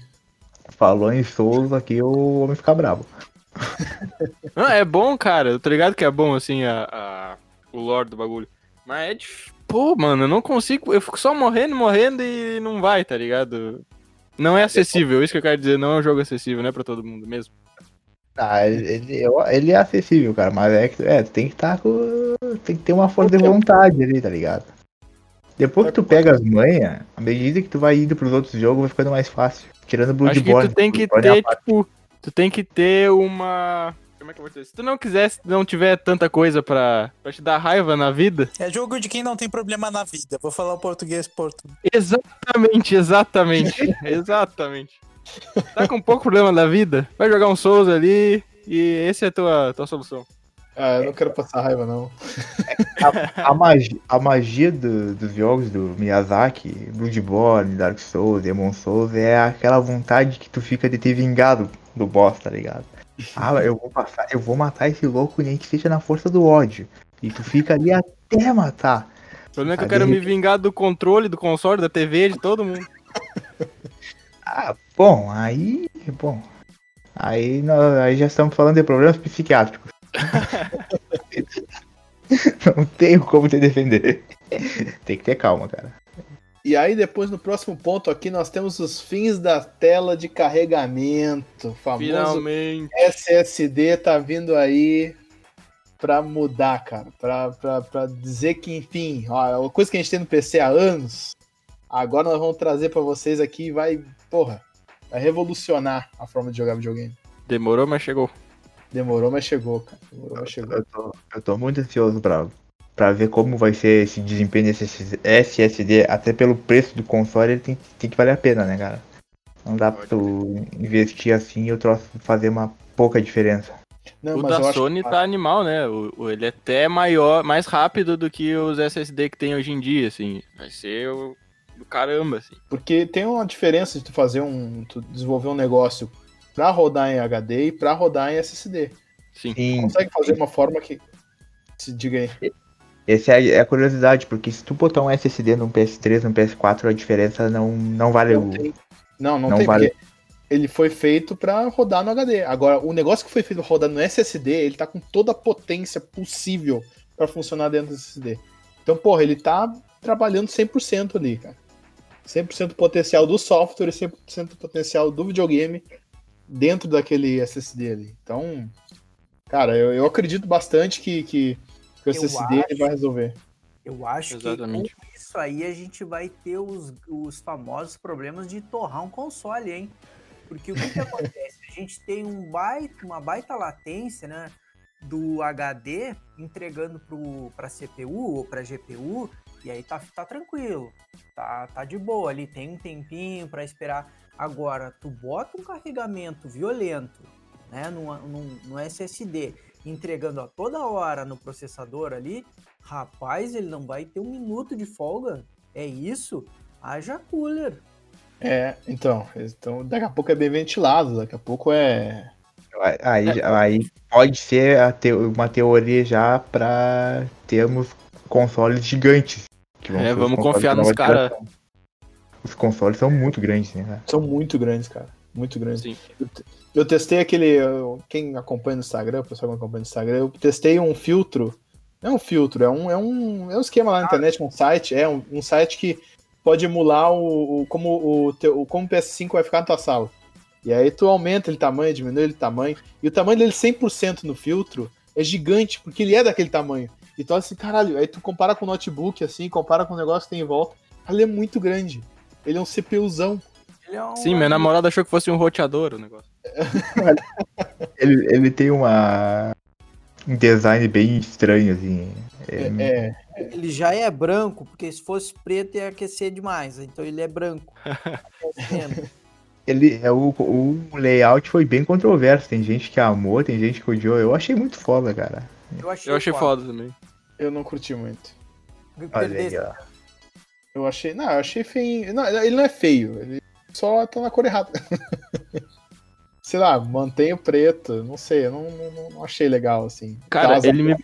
Falou em Souls aqui, o homem fica bravo. Não, é bom, cara. Eu tô ligado que é bom, assim, a, a- o lore do bagulho. Mas é difícil. Pô, mano, eu não consigo. Eu fico só morrendo, morrendo e não vai, tá ligado? Não é acessível, isso que eu quero dizer. Não é um jogo acessível, não é pra todo mundo mesmo. Ah, ele, ele, é acessível, cara, mas é que é, tu tem que estar com. Tem que ter uma força de vontade ali, tá ligado? Depois que tu pega as manhas, à medida que tu vai indo pros outros jogos, vai ficando mais fácil. Tirando Acho que Bloodborne. tu tem que Bloodborne é ter, tipo. Tu tem que ter uma. Como é que eu vou dizer? Se tu não quiser, se não tiver tanta coisa pra, pra te dar raiva na vida. É jogo de quem não tem problema na vida. Vou falar o português porto. Exatamente, exatamente. exatamente. Tá com pouco problema na vida? Vai jogar um Souls ali e essa é a tua, tua solução. Ah, eu não quero passar raiva, não. A magia, a magia do- dos jogos do Miyazaki, Bloodborne, Dark Souls, Demon Souls, é aquela vontade que tu fica de ter vingado do boss, tá ligado? Ah, eu vou passar, eu vou matar esse louco nem que seja na força do ódio. E tu fica ali até matar. O problema é que eu quero me vingar do controle, do console, da TV, de todo mundo. Ah, bom, aí. Bom. Aí, nós, aí já estamos falando de problemas psiquiátricos. Não tenho como te defender. Tem que ter calma, cara. E aí, depois, no próximo ponto aqui, nós temos os fins da tela de carregamento. Famoso Finalmente. SSD tá vindo aí pra mudar, cara. Pra, pra, pra dizer que, enfim, ó, a coisa que a gente tem no PC há anos, agora nós vamos trazer pra vocês aqui e vai, porra, vai revolucionar a forma de jogar videogame. Demorou, mas chegou. Demorou, mas chegou, cara. Demorou, mas chegou. Eu tô, eu tô muito ansioso pra, pra ver como vai ser esse desempenho desse SSD. Até pelo preço do console, ele tem, tem que valer a pena, né, cara? Não dá pra tu investir assim e o troço fazer uma pouca diferença. Não, o mas eu da acho Sony que- tá animal, né? O, o- ele é até maior, mais rápido do que os SSD que tem hoje em dia, assim. Vai ser o, do caramba, assim. Porque tem uma diferença de tu fazer um. Tu desenvolver um negócio pra rodar em HD e pra rodar em SSD. Sim. Sim, Consegue fazer uma forma que. Se diga aí. essa é, a- é curiosidade, porque se tu botar um SSD num PS3, num PS4, a diferença não, não vale Não o. tem. Não, não, Não tem, vale. ele foi feito pra rodar no HD. Agora, o negócio que foi feito pra rodar no SSD, ele tá com toda a potência possível pra funcionar dentro do SSD. Então, porra, ele tá trabalhando 100% ali, cara. 100% do potencial do software e 100% do potencial do videogame dentro daquele SSD ali. Então, cara, eu, eu acredito bastante que, que, que o Eu SSD acho- vai resolver. Eu acho Exatamente. que com isso aí a gente vai ter os, os famosos problemas de torrar um console, hein? Porque o que, que acontece? A gente tem um baita, uma baita latência, né? Do HD entregando para a CPU ou para GPU, e aí tá, tá tranquilo, tá, tá de boa ali, tem um tempinho para esperar. Agora, tu bota um carregamento violento né, no, no, no SSD, entregando a toda hora no processador ali, rapaz, ele não vai ter um minuto de folga. É isso? Haja cooler. É, então, então, daqui a pouco é bem ventilado, daqui a pouco é. Aí, aí pode ser a te- uma teoria já pra termos consoles gigantes. Que vão É, vamos confiar nos nova cara. geração. Os consoles são muito grandes, né? São muito grandes, cara. Muito grande. Sim. Eu testei aquele. eu- Quem acompanha no Instagram, o pessoal que acompanha no Instagram, eu testei um filtro. Não é um filtro, é um, é um, é um esquema lá na internet, um site. É um, um site que pode emular o, o- como, o teu, o- como o PS5 vai ficar na tua sala. E aí tu aumenta ele tamanho, diminui ele tamanho. E o tamanho dele 100% no filtro é gigante, porque ele é daquele tamanho. Então assim, caralho, aí tu compara com o notebook, assim, compara com o negócio que tem em volta. Ele é muito grande. Ele é um CPUzão. Ele é um- Sim, minha namorada achou que fosse um roteador o negócio. Ele, ele tem uma. Um design bem estranho, assim. É, é, Ele já é branco, porque se fosse preto ia aquecer demais. Então ele é branco. Ele, é o, o layout foi bem controverso. Tem gente que amou, tem gente que odiou. Eu achei muito foda, cara. Eu achei, Eu achei foda também. Eu não curti muito. Olha aí, ó. Eu achei. Não, eu achei feio. Não, ele não é feio. Ele só tá na cor errada. Sei lá, mantém o preto. Não sei, eu não, não, não achei legal, assim. Cara, Casa ele me-.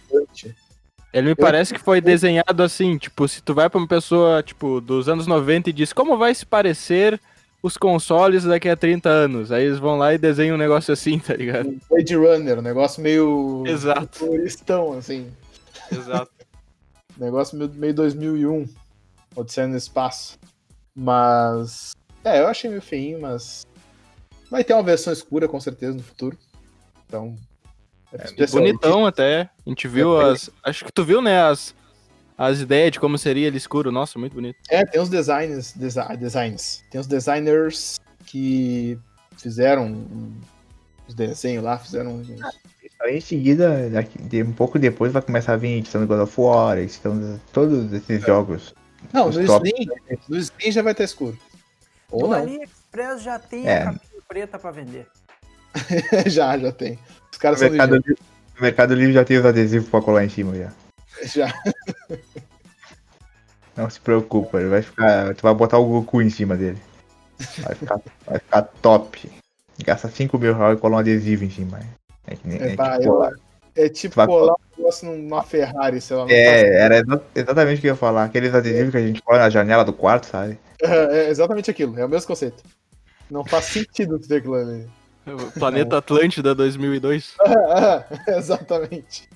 Ele me parece que foi desenhado assim, tipo, se tu vai pra uma pessoa, tipo, dos anos 90 e diz como vai se parecer os consoles daqui a 30 anos. Aí eles vão lá e desenham um negócio assim, tá ligado? Um Blade Runner, um negócio meio. Exato. Turistão, assim. Exato. Negócio meio, meio 2001. Odisseia no espaço. Mas. É, eu achei meio feinho, mas. Vai ter uma versão escura, com certeza, no futuro. Então. É, especialmente- Bonitão até. A gente viu as. Acho que tu viu, né? As, as ideias de como seria ele escuro. Nossa, muito bonito. É, tem os designs, desi- designs. Tem os designers que fizeram os desenhos lá, fizeram uns- Aí em seguida, daqui, de- um pouco depois, vai começar a vir edição do God of War, de todos esses jogos. Não, Os no top. Slim, no Slim já vai estar escuro. Ou No não, AliExpress já tem É. a capinha preta pra vender. já, já tem. Os caras No são Mercado. Livre, no Mercado Livre já tem os adesivos pra colar em cima já. Já. Não se preocupa, ele vai ficar. Tu vai botar o Goku em cima dele. Vai ficar, vai ficar top. Gasta 5 mil reais e cola um adesivo em cima. É, É, é pá, tipo, eu- é tipo Vai- colar um negócio numa Ferrari, sei lá. não É, era exa- exatamente o que eu ia falar. Aqueles adesivos que a gente cola na janela do quarto, sabe? faz- É exatamente aquilo, é o mesmo conceito. Não faz sentido tu ter aquilo ali. Planeta Atlântida 2002. exatamente.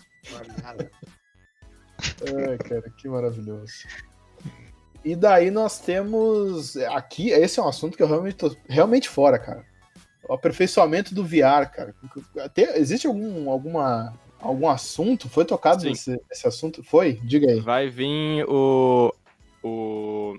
Ai, cara, que maravilhoso. E daí nós temos. Aqui, esse é um assunto que eu realmente tô realmente fora, cara. O aperfeiçoamento do VR, cara. Tem- existe algum, alguma, algum assunto? Foi tocado nesse, esse assunto? Foi? Diga aí. Vai vir o. O.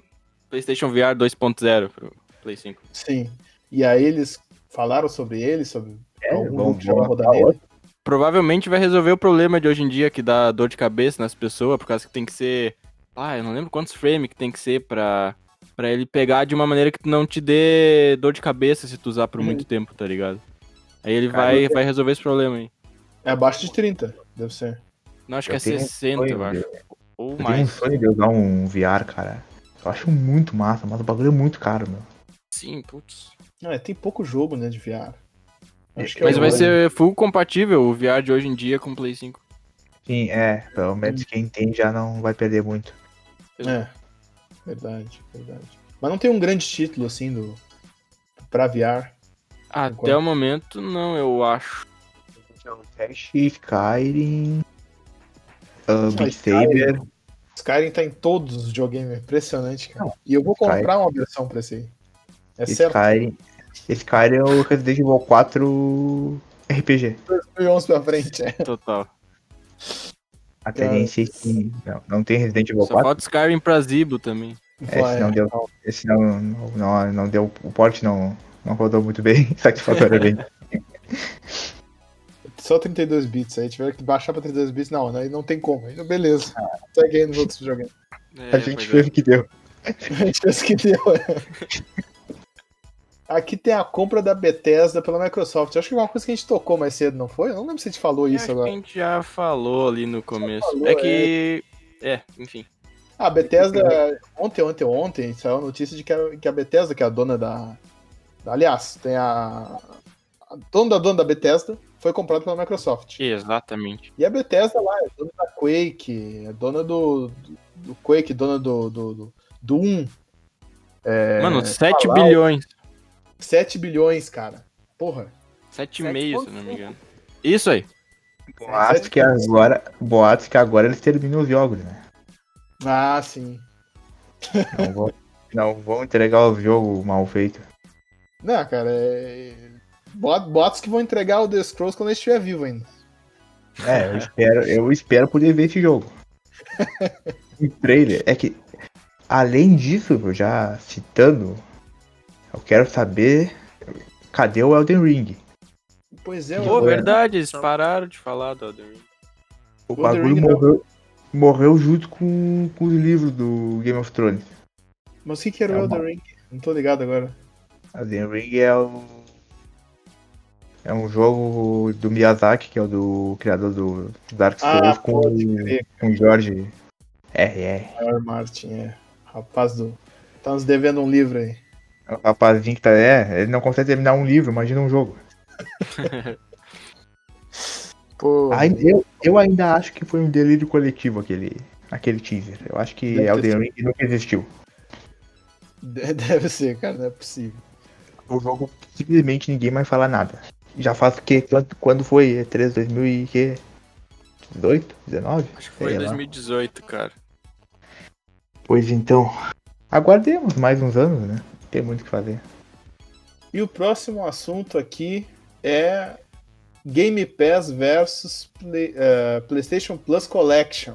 PlayStation VR 2.0 pro Play 5. Sim. E aí eles falaram sobre ele, sobre É, algum vamos- jogo vamos rodar nele. Provavelmente vai resolver o problema de hoje em dia que dá dor de cabeça nas pessoas, por causa que tem que ser. Ah, eu não lembro quantos frames que tem que ser pra, pra ele pegar de uma maneira que não te dê dor de cabeça se tu usar por Uhum. muito tempo, tá ligado? Aí ele Cara, vai, vai resolver esse problema aí. É abaixo de 30, deve ser. Não, acho que Eu é tenho um 60, eu acho. Ou Eu tenho um mais. sonho de usar um VR, cara. Eu acho muito massa, mas o bagulho é muito caro, meu. Sim, putz. Não, é, tem pouco jogo, né, de VR. Acho que é Mas vai ser full compatível o VR de hoje em dia com o Play 5. Sim, é. Pelo menos quem tem já não vai perder muito. É, verdade, verdade. Mas não tem um grande título, assim, do pra VR. Até Concordo. o momento, não, eu acho. Test, Skyrim, uh, Beat Skyrim. Saber. Skyrim tá em todos os videogames, é impressionante, cara. Não, e eu vou Skyrim- comprar uma versão pra esse aí. É certo, Skyrim. Skyrim é o Resident Evil 4 RPG. 2011 pra frente, é. Total. Até nem sei se. Não, não tem Resident Evil Só 4. falta Skyrim pra Zibo também. É, esse não deu. Esse não, não, não, não deu. O porte não, não rodou muito bem, satisfatoriamente. Só 32 bits, aí tiver que baixar pra 32 bits, não, aí não tem como. Aí, beleza. Segue aí nos outros videogames. É, A gente pois é. fez o que deu. A gente fez o que deu. Aqui tem a compra da Bethesda pela Microsoft. Acho que é uma coisa que a gente tocou mais cedo, não foi? Eu não lembro se a gente falou Eu isso agora. que a gente já falou ali no começo. falou, é que. É, enfim. Ah, a Bethesda, ontem, ontem, ontem, saiu a notícia de que a, que a Bethesda, que é a dona da. Aliás, tem a. A dona da dona da Bethesda foi comprada pela Microsoft. Exatamente. E a Bethesda lá é dona da Quake, é dona do, do, do Quake, dona do, do, do, do 1. É, Mano, 7 Fallout. bilhões. 7 bilhões, cara. Porra. 7,5, se não me engano. Isso aí. Boatos que agora, boatos que agora eles terminam os jogos, né? Ah, sim. Não vão, não vão entregar o jogo mal feito. Não, cara, é. Bo- Boatos que vão entregar o The Scrolls quando ele estiver vivo ainda. É, eu espero, eu espero poder ver esse jogo. O trailer é que, além disso, já citando, eu quero saber cadê o Elden Ring. Pois é, Pô, o- verdade, eles pararam de falar do Elden Ring. O Elden bagulho Ring não. morreu, morreu junto com, com os livros do Game of Thrones. Mas o que, que era É o uma- Elden Ring? Não tô ligado agora. Elden Ring é o. É um jogo do Miyazaki, que é o do criador do Dark Souls, Ah, com, pode crer. com o Jorge R.R. Maior Martin, é. Rapaz do. Tá nos devendo um livro aí. O rapazinho que tá. É, ele não consegue terminar um livro, imagina um jogo. Pô. Ai- eu, eu ainda acho que foi um delírio coletivo aquele, aquele teaser. Eu acho que Deve Elden. Ring nunca existiu. de- Deve ser, cara, não é possível. O jogo simplesmente ninguém mais fala nada. Já faz o quê? Quando, quando foi? É 3 2018? 19? Acho que foi Sei em lá. 2018, cara. Pois então. Aguardemos mais uns anos, né? Tem muito o que fazer. E o próximo assunto aqui é Game Pass versus Play- eh, PlayStation Plus Collection.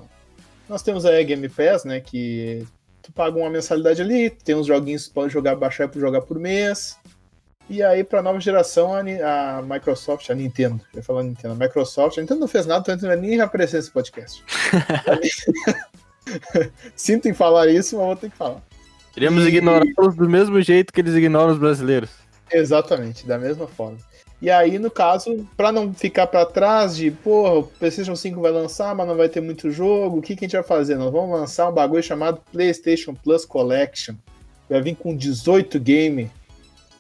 Nós temos aí a Game Pass, né? Que tu paga uma mensalidade ali, tem uns joguinhos que tu pode jogar, baixar para jogar por mês. E aí, para nova geração, a, a Microsoft, a Nintendo, eu ia falar Nintendo, a Microsoft, a Nintendo não fez nada, então a Nintendo nem vai aparecer nesse podcast. Sinto em falar isso, mas vou ter que falar. Iríamos E- ignorá-los do mesmo jeito que eles ignoram os brasileiros. Exatamente, da mesma forma. E aí, no caso, pra não ficar pra trás de, porra, o PlayStation 5 vai lançar, mas não vai ter muito jogo, o que, que a gente vai fazer? Nós vamos lançar um bagulho chamado PlayStation Plus Collection. Vai vir com 18 game.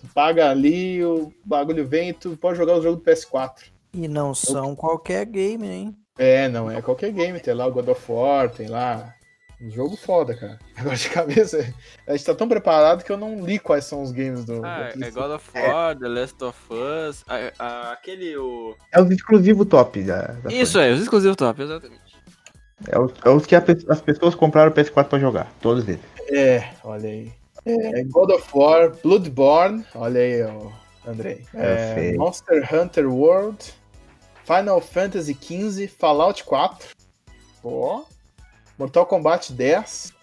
Tu paga ali, o bagulho vem e tu pode jogar o jogo do PS4. E não são qualquer game, hein? É, não é qualquer game. Tem lá o God of War, tem lá. Um jogo foda, cara. Agora de cabeça, a gente tá tão preparado que eu não li quais são os games do. Ah, do é. God of War, The Last of Us, a- a- aquele o... É os exclusivos top da, da Isso aí, os exclusivos top, exatamente. É os, é os que a as pessoas compraram o PS4 pra jogar. Todos eles. É, olha aí. É, God of War, Bloodborne, olha aí, ó, Andrei. É. Monster Hunter World, Final Fantasy XV, Fallout 4, ó, Mortal Kombat 10,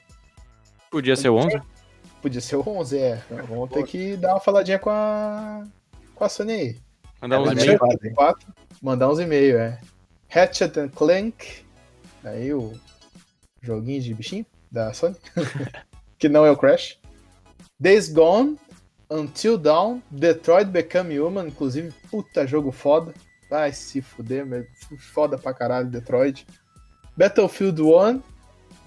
Podia ser o 11? podia ser o 11, é. Vamos ter que dar uma faladinha com a, com a Sony aí. Mandar uns É, e-mails. Uncharted 4, mandar uns e-mails, é. Ratchet and Clank, aí o joguinho de bichinho da Sony, que não é o Crash. Days Gone, Until Dawn, Detroit Become Human, inclusive, puta jogo foda. Vai se fuder, meu, foda pra caralho Detroit. Battlefield 1,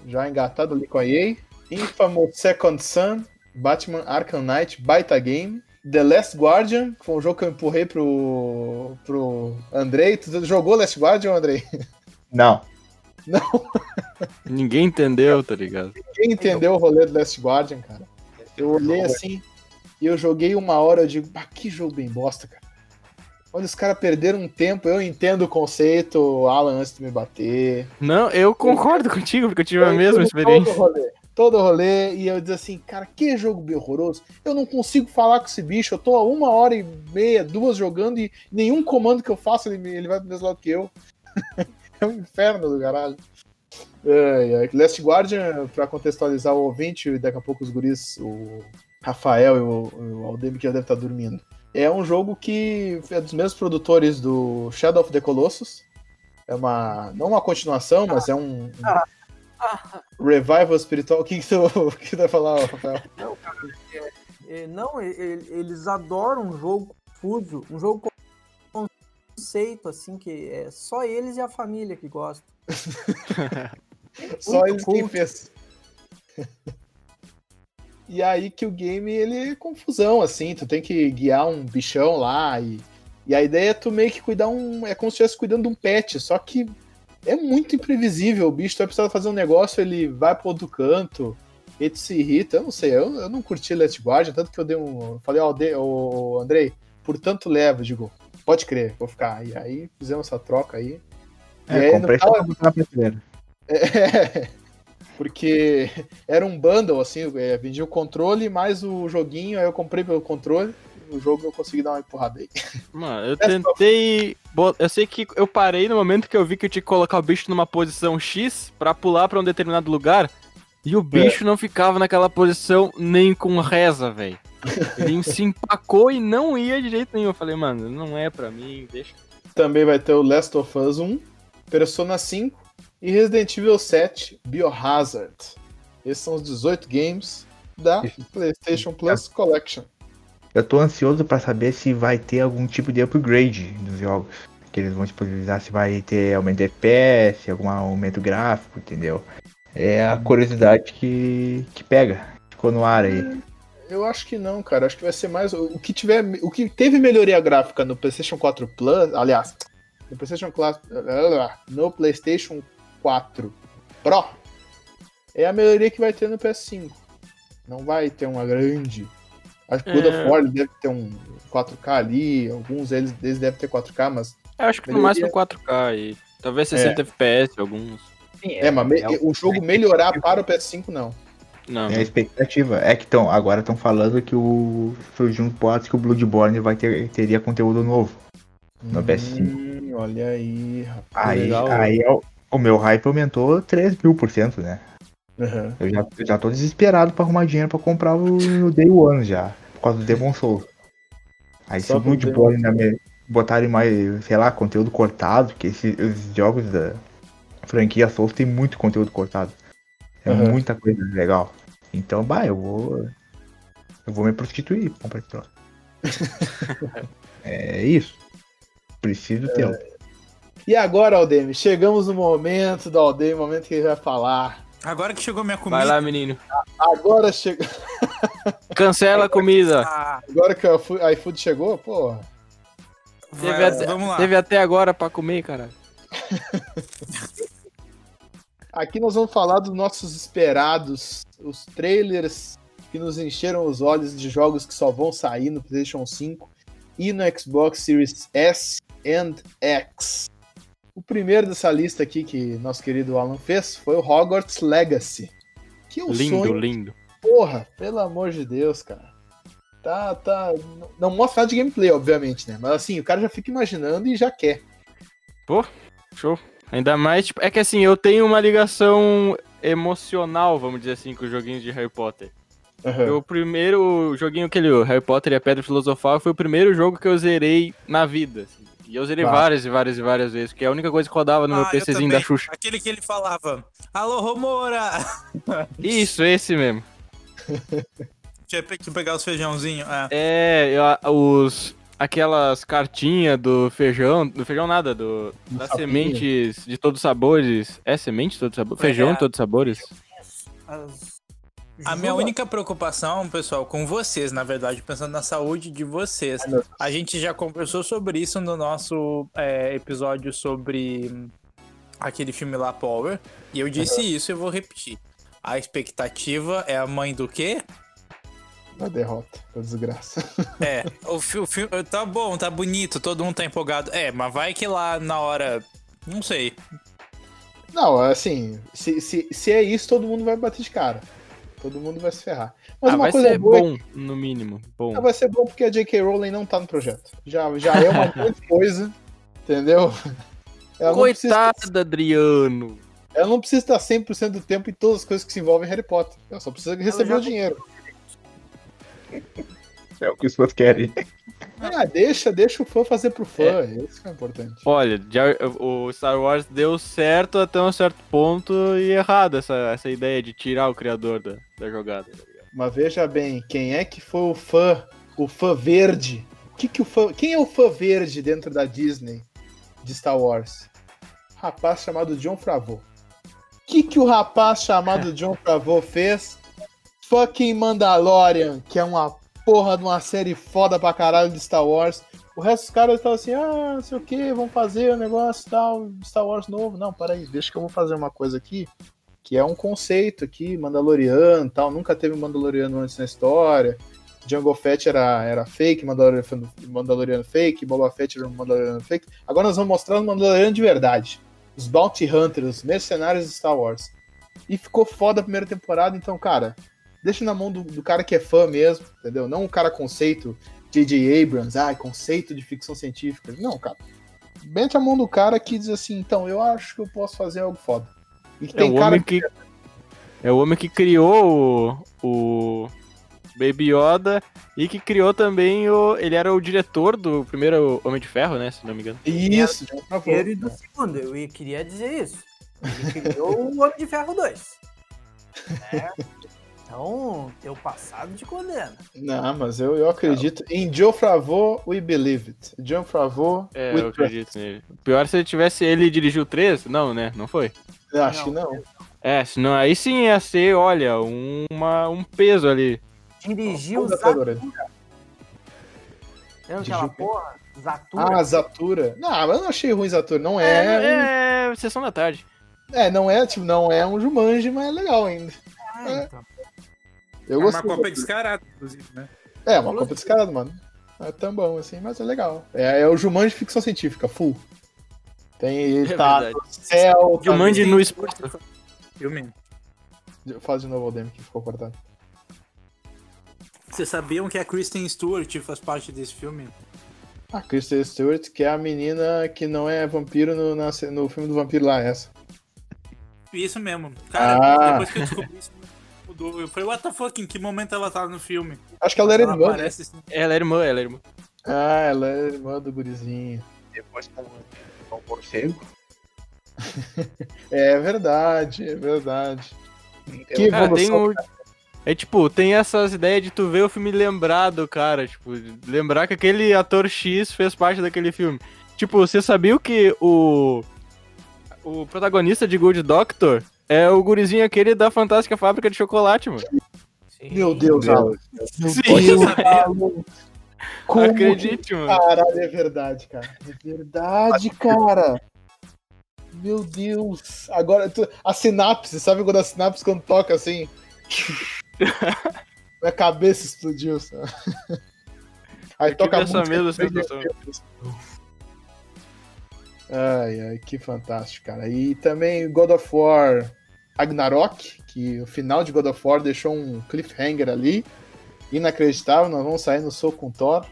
já engatado ali com a EA. Infamous Second Son, Batman Arkham Knight, baita game. The Last Guardian, que foi um jogo que eu empurrei pro, pro Andrei. Tu jogou Last Guardian, Andrei? Não. Não, Ninguém entendeu, tá ligado? quem entendeu o rolê do Last Guardian, cara? Eu olhei assim e eu joguei uma hora, eu digo, ah, que jogo bem bosta, cara. Olha, os caras perderam um tempo, eu entendo o conceito, Alan, antes de me bater. Não, eu concordo contigo, porque eu tive a Eu mesma entendo experiência. Todo rolê, todo rolê, e eu diz assim, cara, que jogo bem horroroso. Eu não consigo falar com esse bicho, eu tô há uma hora e meia, duas jogando e nenhum comando que eu faço ele, ele vai do mesmo lado que eu. é um inferno do caralho. Ai, ai. Last Guardian, pra contextualizar o ouvinte, e daqui a pouco os guris, o Rafael e o, o Aldemir que já deve estar dormindo. É um jogo que é dos mesmos produtores do Shadow of the Colossus. É uma. Não uma continuação, mas é um. um revival espiritual. O que, que, tu, que tu vai falar, Rafael? É, Não, e- e- eles adoram um jogo confuso, um jogo com conceito, assim, que é só eles e a família que gostam. Só Muito eles quem fez. E aí que o game ele é confusão, assim, tu tem que guiar um bichão lá e, e a ideia é tu meio que cuidar um. É como se estivesse cuidando de um pet, só que é muito imprevisível. O bicho tu vai precisar fazer um negócio, ele vai pro outro canto. Ele se irrita, eu não sei, eu, eu não curti Last Guardian, tanto que eu dei um. eu Falei, ó, oh, Andrei, por tanto leva, digo, pode crer, vou ficar. E aí fizemos essa troca aí. E É, aí, no comprei só pra botar na prateleira. é, porque era um bundle, assim, é, vendia o controle mais o joguinho, aí eu comprei pelo controle, o jogo eu consegui dar uma empurrada aí. Mano, eu Essa- tentei. Eu sei que eu parei no momento que eu vi que eu tinha que colocar o bicho numa posição X pra pular pra um determinado lugar. E o bicho não ficava naquela posição nem com reza, velho. Ele se empacou e não ia de jeito nenhum. Eu falei, mano, não é pra mim, deixa. Também vai ter o Last of Us 1, Persona 5 e Resident Evil 7 Biohazard. Esses são os 18 games da PlayStation Plus Collection. Eu tô ansioso pra saber se vai ter algum tipo de upgrade nos jogos. Que eles vão disponibilizar se vai ter aumento de FPS, algum aumento gráfico, entendeu? É a curiosidade que, que pega. Ficou no ar aí. Eu acho que não, cara. Acho que vai ser mais. O que tiver. O que teve melhoria gráfica no PlayStation 4 Plus. Aliás, no PlayStation 4. No PlayStation 4 Pro. É a melhoria que vai ter no PS5. Não vai ter uma grande. Acho que o God É. of War deve ter um 4K ali. Alguns deles, deles devem ter 4K, mas. Eu acho que no Melhoria. máximo 4K e talvez 60 FPS alguns. Sim, É, mas me- é o jogo melhorar para o PS5, não. Não, É a expectativa. É que tão, agora estão falando que o. Surgiu um que o Bloodborne vai ter, teria conteúdo novo. No PS5. Hum, olha aí, rapaz. Aí, legal. aí é o, o meu hype aumentou 3 mil por cento, né? Aham. Eu já, eu já tô desesperado pra arrumar dinheiro pra comprar o, no Day One já. Por causa do Demon Souls. Aí se Só o pro Bloodborne na me- botarem mais, sei lá, conteúdo cortado, porque esse- os jogos da franquia Souls tem muito conteúdo cortado. É Aham. muita coisa legal. Então, bah, eu vou. Eu vou me prostituir pra comprar esse troço. é isso. Preciso ter. um. E agora, Aldemir, chegamos no momento do Aldemir, momento que ele vai falar. Agora que chegou minha comida. vai lá, menino. Agora chega. Cancela a comida. Ah, Agora que o iFood- iFood chegou, pô. Teve, vai, até, vamos lá. teve até agora pra comer, cara. Aqui nós vamos falar dos nossos esperados, os trailers que nos encheram os olhos de jogos que só vão sair no PlayStation 5 e no Xbox Series S and X. O primeiro dessa lista aqui que nosso querido Alan fez foi o Hogwarts Legacy. Que é um lindo, sonho lindo. Porra, pelo amor de Deus, cara. Tá, tá. não- mostra nada de gameplay, obviamente, né? Mas assim, o cara já fica imaginando e já quer. Show. Ainda mais, tipo, é que assim, eu tenho uma ligação emocional, vamos dizer assim, com os joguinhos de Harry Potter. Aham. O primeiro joguinho que ele, Harry Potter e a Pedra Filosofal, foi o primeiro jogo que eu zerei na vida. assim. E eu zerei Tá. várias e várias e várias vezes, que é a única coisa que rodava no meu Ah, eu PCzinho da Xuxa. Aquele que ele falava, alô, Romora! Isso, esse mesmo. Tinha que pegar os feijãozinhos. É. É, os. Aquelas cartinhas do feijão. Do feijão nada, do. Das sementes de todos os sabores. É semente de todos os sabores? Feijão É. de todos os sabores? As- A minha única preocupação, pessoal, com vocês, na verdade, pensando na saúde de vocês. A gente já conversou sobre isso no nosso é, episódio sobre aquele filme lá, Power. E eu disse isso e eu vou repetir. A expectativa é a mãe do quê? Da derrota, da desgraça. É, o filme tá bom, tá bonito, todo mundo tá empolgado. É, mas vai que lá na hora. Não sei. Não, assim, se, se, se é isso, todo mundo vai bater de cara. Todo mundo vai se ferrar. Mas ah, uma vai coisa ser boa é bom, no mínimo. Bom. que vai ser bom porque a J.K. Rowling não tá no projeto. Já, já é uma grande coisa, entendeu? Ela não, precisa, Adriano. ela não precisa estar 100% do tempo em todas as coisas que se envolvem em Harry Potter. Ela só precisa receber já- o dinheiro. É o que os fãs querem. Ah, deixa, deixa o fã fazer pro fã. Isso que é importante. Olha, já- o Star Wars deu certo até um certo ponto e errado essa, essa ideia de tirar o criador da, da jogada. tá? Mas veja bem, quem é que foi o fã, o fã verde? Que que o fã, quem é o fã verde dentro da Disney de Star Wars? Rapaz chamado John Favreau. O que que o rapaz chamado John Favreau fez? Fucking Mandalorian, que é uma porra de uma série foda pra caralho de Star Wars. O resto dos caras estavam assim, ah, não sei o que, vamos fazer o negócio e tal, Star Wars novo. Não, peraí, deixa que eu vou fazer uma coisa aqui que é um conceito aqui, Mandaloriano tal, nunca teve um Mandaloriano antes na história. Jungle Fett era, era fake, Mandaloriano, Mandaloriano fake, Boba Fett era um Mandaloriano fake. Agora nós vamos mostrar um Mandaloriano de verdade. Os Bounty Hunters, os mercenários de Star Wars. E ficou foda a primeira temporada, então, cara, deixa na mão do, do cara que é fã mesmo, entendeu? Não o cara conceito J.J. Abrams, ah, conceito de ficção científica. Não, cara. Mete a mão do cara que diz assim, então, eu acho que eu posso fazer algo foda. E É o homem que. É o homem que criou o, o Baby Yoda e que criou também o. Ele era o diretor do primeiro Homem de Ferro, né? Se não me engano. Isso, Favreau. Primeiro e do segundo, eu ia- queria dizer isso. Ele criou o Homem de Ferro 2. né? Então, teu passado te condena. Não, mas eu, eu acredito. Em Joe Favreau, we believe it. John Favreau, É, we eu trust. acredito nele. Pior se ele tivesse ele dirigiu 3. Não, né? Não foi. Eu acho que não. É, senão aí sim ia ser, olha, uma, um peso ali. Dirigiu Zatura. Lembra aquela porra? Zatura. Ah, Zatura. Não, mas eu não achei ruim Zatura. Não É, é. é, é sessão da tarde. um- é, não é, tipo, não é um Jumanji, mas é legal ainda. É, então. Eu É uma cópia descarada, inclusive, né? É, uma Copa descarada, mano. É tão bom assim, mas é legal. É, é o Jumanji ficção científica, full. Tem, ele É tá verdade. no céu. Tá Jumanji no espaço. Filme. Faz de novo o Demi que ficou cortado. Vocês sabiam que a Kristen Stewart faz parte desse filme? A Kristen Stewart, que é a menina que não é vampiro no, na- no filme do vampiro lá, essa. Isso mesmo. Cara, Ah. depois que eu descobri isso, mudou. Eu falei, what the fuck, em que momento ela tá no filme? Acho que ela era ela irmã. né? aparece assim. Ela é irmã, ela é irmã. Ah, ela é irmã do gurizinho. Depois com o morcego. É verdade, é verdade. Que Cara, tem evolução. um. É tipo, tem essas ideias de tu ver o filme lembrado, cara. Tipo, lembrar que aquele ator X fez parte daquele filme. Tipo, você sabia que o. O protagonista de Good Doctor é o gurizinho aquele da Fantástica Fábrica de Chocolate, mano. Meu Deus, Alan. Meu Sim, Deus. Alan. Como Acredite, mano. Caralho, é verdade, cara. É verdade, cara. Meu Deus. Agora, tu- a sinapse, sabe quando a sinapse quando toca assim? Minha cabeça explodiu, sabe? Aí Eu toca essa mesma três sensação. Ai, ai, que fantástico, cara. E também God of War Ragnarok, que o final de God of War deixou um cliffhanger ali. Inacreditável, nós vamos sair no soco com Thor.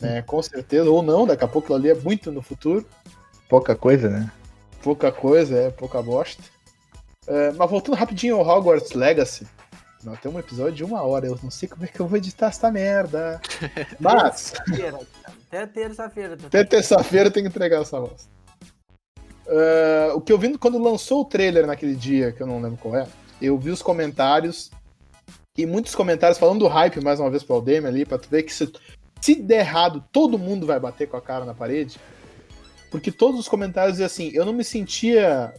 né, com certeza, ou não, daqui a pouco ali é muito no futuro. Pouca coisa, né? Pouca coisa, é pouca bosta. É, mas voltando rapidinho ao Hogwarts Legacy. Nós temos um episódio de uma hora, eu não sei como é que eu vou editar essa merda. Mas. Até terça-feira. até terça-feira eu tenho que entregar essa bosta. É, o que eu vi quando lançou o trailer naquele dia, que eu não lembro qual é, eu vi os comentários e muitos comentários falando do hype mais uma vez pro Aldemir ali, pra tu ver que se, se der errado, todo mundo vai bater com a cara na parede. Porque todos os comentários diziam assim, eu não me sentia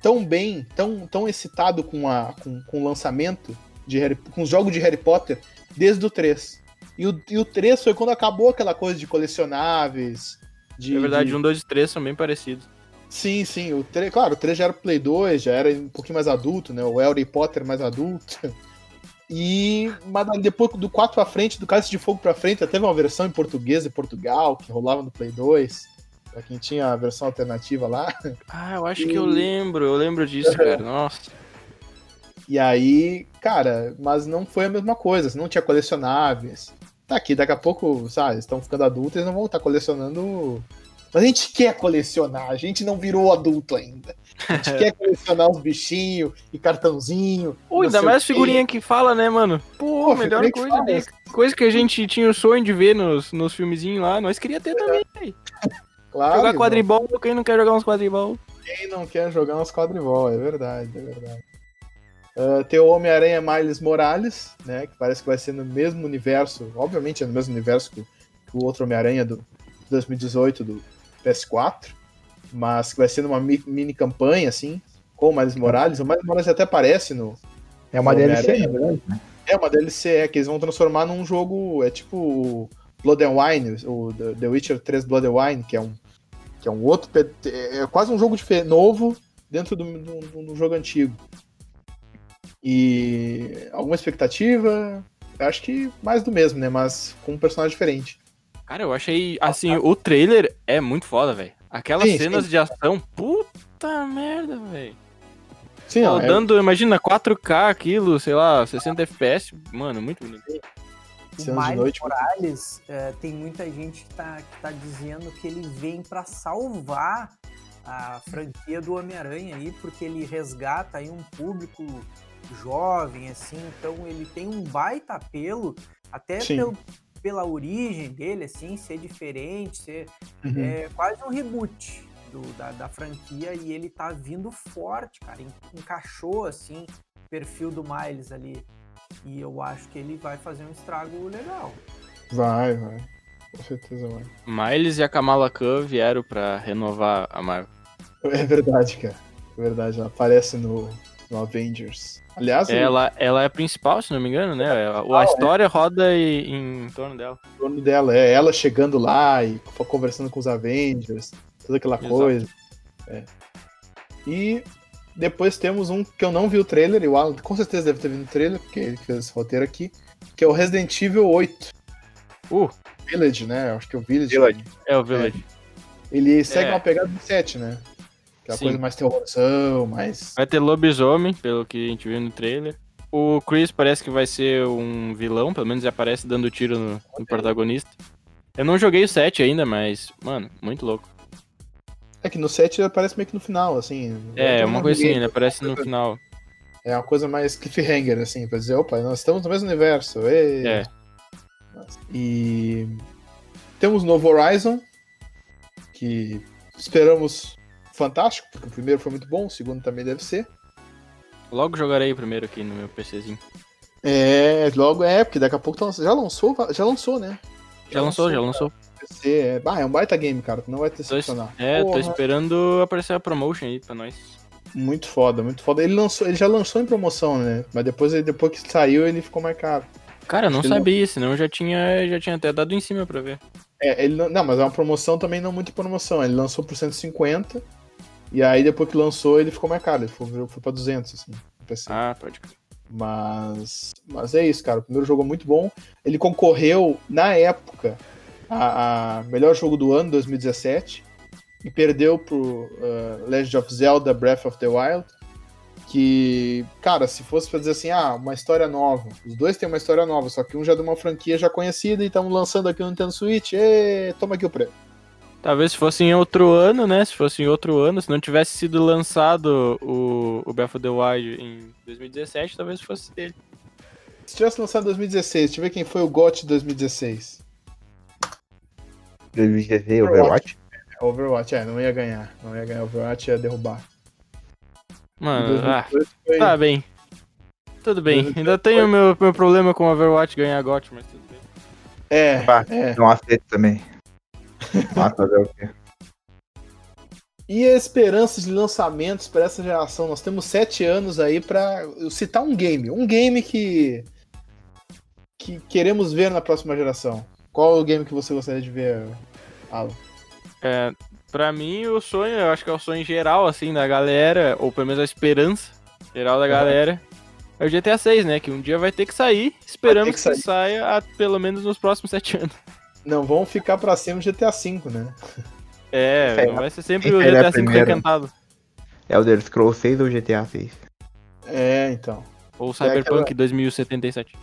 tão bem, tão, tão excitado com, a, com, com o lançamento de Harry, com os jogos de Harry Potter desde o 3. E o, e o 3 foi quando acabou aquela coisa de colecionáveis. De, É verdade, de- um, dois e três são bem parecidos. Sim, sim. O 3, claro, o 3 já era Play 2, já era um pouquinho mais adulto, né? O Harry Potter mais adulto. E mas depois do 4 pra frente, do Cálice de Fogo pra frente, até teve uma versão em português de Portugal, que rolava no Play 2. Pra quem tinha a versão alternativa lá. Ah, eu acho que eu lembro, eu lembro disso, cara. Nossa. E aí, cara, mas não foi a mesma coisa, não tinha colecionáveis. Tá aqui, daqui a pouco, sabe, eles estão ficando adultos, eles não vão estar colecionando. Mas a gente quer colecionar, a gente não virou adulto ainda. A gente quer colecionar os bichinhos e cartãozinho. Pô, ainda mais figurinha que fala, né, mano? Pô, Pô, melhor que coisa, fala. de- coisa que a gente tinha o sonho de ver nos, nos filmezinhos lá, nós queria ter também, véi. Claro, Jogar quadribol, quem não quer jogar uns quadribol? Quem não quer jogar uns quadribol, é verdade, é verdade. Ah, tem o Homem-Aranha Miles Morales, né? Que parece que vai ser no mesmo universo, obviamente é no mesmo universo que, que o outro Homem-Aranha do 2018 do PS4, mas que vai ser numa mi- mini campanha, assim, com o Miles Morales. O Miles Morales até aparece no. É uma Homem-Aranha. DLC, na verdade. É uma DLC, é que eles vão transformar num jogo. É tipo o Blood and Wine, o The Witcher 3 Blood and Wine, que é um, que é um outro. pe- É quase um jogo novo dentro do, do, do jogo antigo. E alguma expectativa? Eu acho que mais do mesmo, né? Mas com um personagem diferente. Cara, eu achei, assim, o trailer é muito foda, velho. Aquelas Sim, cenas sim. de ação, puta merda, velho. Sim, ó, é- Rodando, imagina, 4K, aquilo, sei lá, 60 FPS, mano, muito bonito. O Miles noite. Morales, é, tem muita gente que tá, que tá dizendo que ele vem pra salvar a franquia do Homem-Aranha aí, porque ele resgata aí um público jovem, assim, então ele tem um baita apelo, até pelo- pela origem dele, assim, ser diferente, ser Uhum. é quase um reboot do- da, da franquia e ele tá vindo forte, cara. en- Encaixou, assim, o perfil do Miles ali. E eu acho que ele vai fazer um estrago legal. Vai, vai. Com certeza vai. Miles e a Kamala Khan vieram pra renovar a Marvel. É verdade, cara. É verdade, ela aparece no, no Avengers. Aliás, Ela, ela é a principal, se não me engano, né? A, a história roda em, em torno dela. o nome dela é ela chegando lá e conversando com os Avengers, toda aquela Exato. coisa. É. E depois temos um que eu não vi o trailer, e o Alan com certeza deve ter visto o trailer, porque ele fez esse roteiro aqui, que é o Resident Evil 8. Uh, Village, né? Acho que é o Village. Village. é o Village. Ele segue É. uma pegada do 7, né? Que é uma Sim. coisa mais terrorzão, mais. Vai ter lobisomem, pelo que a gente viu no trailer. O Chris parece que vai ser um vilão, pelo menos ele aparece dando tiro no, no protagonista. Eu não joguei o 7 ainda, mas, mano, muito louco. É que no 7 ele aparece meio que no final, assim. É, uma coisa assim, ele aparece no final. É uma coisa mais cliffhanger, assim, pra dizer, opa, nós estamos no mesmo universo. ê. É. E temos o novo Horizon, que esperamos fantástico, porque o primeiro foi muito bom, o segundo também deve ser. Logo jogarei o primeiro aqui no meu PCzinho. É, logo é, porque daqui a pouco tá já lançou, já lançou, né? Já lançou, já lançou. PC, é, bah, é um baita game, cara, tu não vai decepcionar. É, tô Porra, esperando aparecer a promotion aí pra nós. Muito foda, muito foda. Ele lançou, ele já lançou em promoção, né? Mas depois, depois que saiu, ele ficou mais caro. Cara, eu não Acho sabia, senão eu já tinha, já tinha até dado em cima pra ver. É, ele não, não, mas é uma promoção também não muito promoção. Ele lançou por 150 e aí depois que lançou ele ficou mais caro, ele foi, foi pra 200 assim, PC. Ah, pode crer. Mas mas é isso, cara. O primeiro jogo é muito bom. Ele concorreu na época a, a melhor jogo do ano 2017 e perdeu pro uh, Legend of Zelda Breath of the Wild. Que, cara, se fosse pra dizer assim, ah, uma história nova. Os dois têm uma história nova, só que um já é de uma franquia já conhecida e estão lançando aqui no Nintendo Switch. E toma aqui o prêmio. Talvez se fosse em outro ano, né? Se fosse em outro ano, se não tivesse sido lançado o, o Breath of the Wild em 2017, talvez fosse dele. Se tivesse lançado em 2016, deixa eu ver quem foi o GOT de 2016. 2016 Overwatch. Overwatch, é, não ia ganhar. Não ia ganhar Overwatch, ia derrubar. Mano, ah, 2018 foi- tá bem. Tudo bem. 2018 Ainda tenho meu, meu problema com Overwatch ganhar GOT, mas tudo bem. É, Bah, é. Não aceito também. Mas fazer o quê? E a esperança de lançamentos para essa geração? Nós temos sete anos aí para citar um game. Um game que. que queremos ver na próxima geração. Qual é o game que você gostaria de ver, Alan? É, pra mim, o sonho, eu acho que é o sonho geral, assim, da galera, ou pelo menos a esperança geral da galera, é o GTA 6, né? Que um dia vai ter que sair. Esperamos que que, saia a- pelo menos nos próximos sete anos. Não vão ficar pra cima do GTA V, né? É, É, não vai ser sempre quem o GTA 5 primeiro? requentado. Elder Scrolls 6 ou GTA 6? É, então. Ou É Cyberpunk aquela- 2077.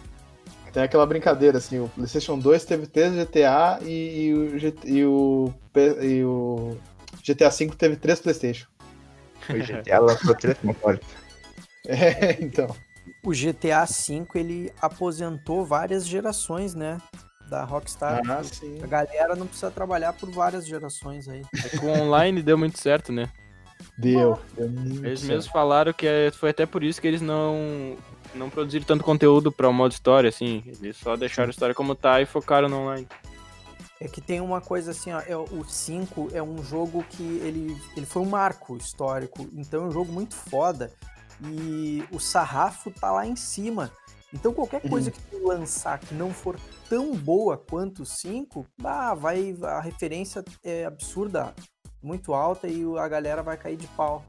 Tem aquela brincadeira, assim, o PlayStation 2 teve três GTA e, e o, e, o, e o GTA V teve três PlayStation. O GTA lançou três consoles. É, então. O GTA V, ele aposentou várias gerações, né? Da Rockstar. Ah, sim. A galera não precisa trabalhar por várias gerações aí. É que o online deu muito certo, né? Deu. deu muito Eles certo. mesmos falaram que é- foi até por isso que eles não, não produziram tanto conteúdo pra o modo história, assim. Eles só deixaram a história como tá e focaram no online. É que tem uma coisa assim, ó, é, o 5 é um jogo que ele, ele foi um marco histórico, então é um jogo muito foda e o sarrafo tá lá em cima. Então qualquer coisa que tu lançar que não for tão boa quanto o 5, ah, vai, a referência é absurda, muito alta e a galera vai cair de pau.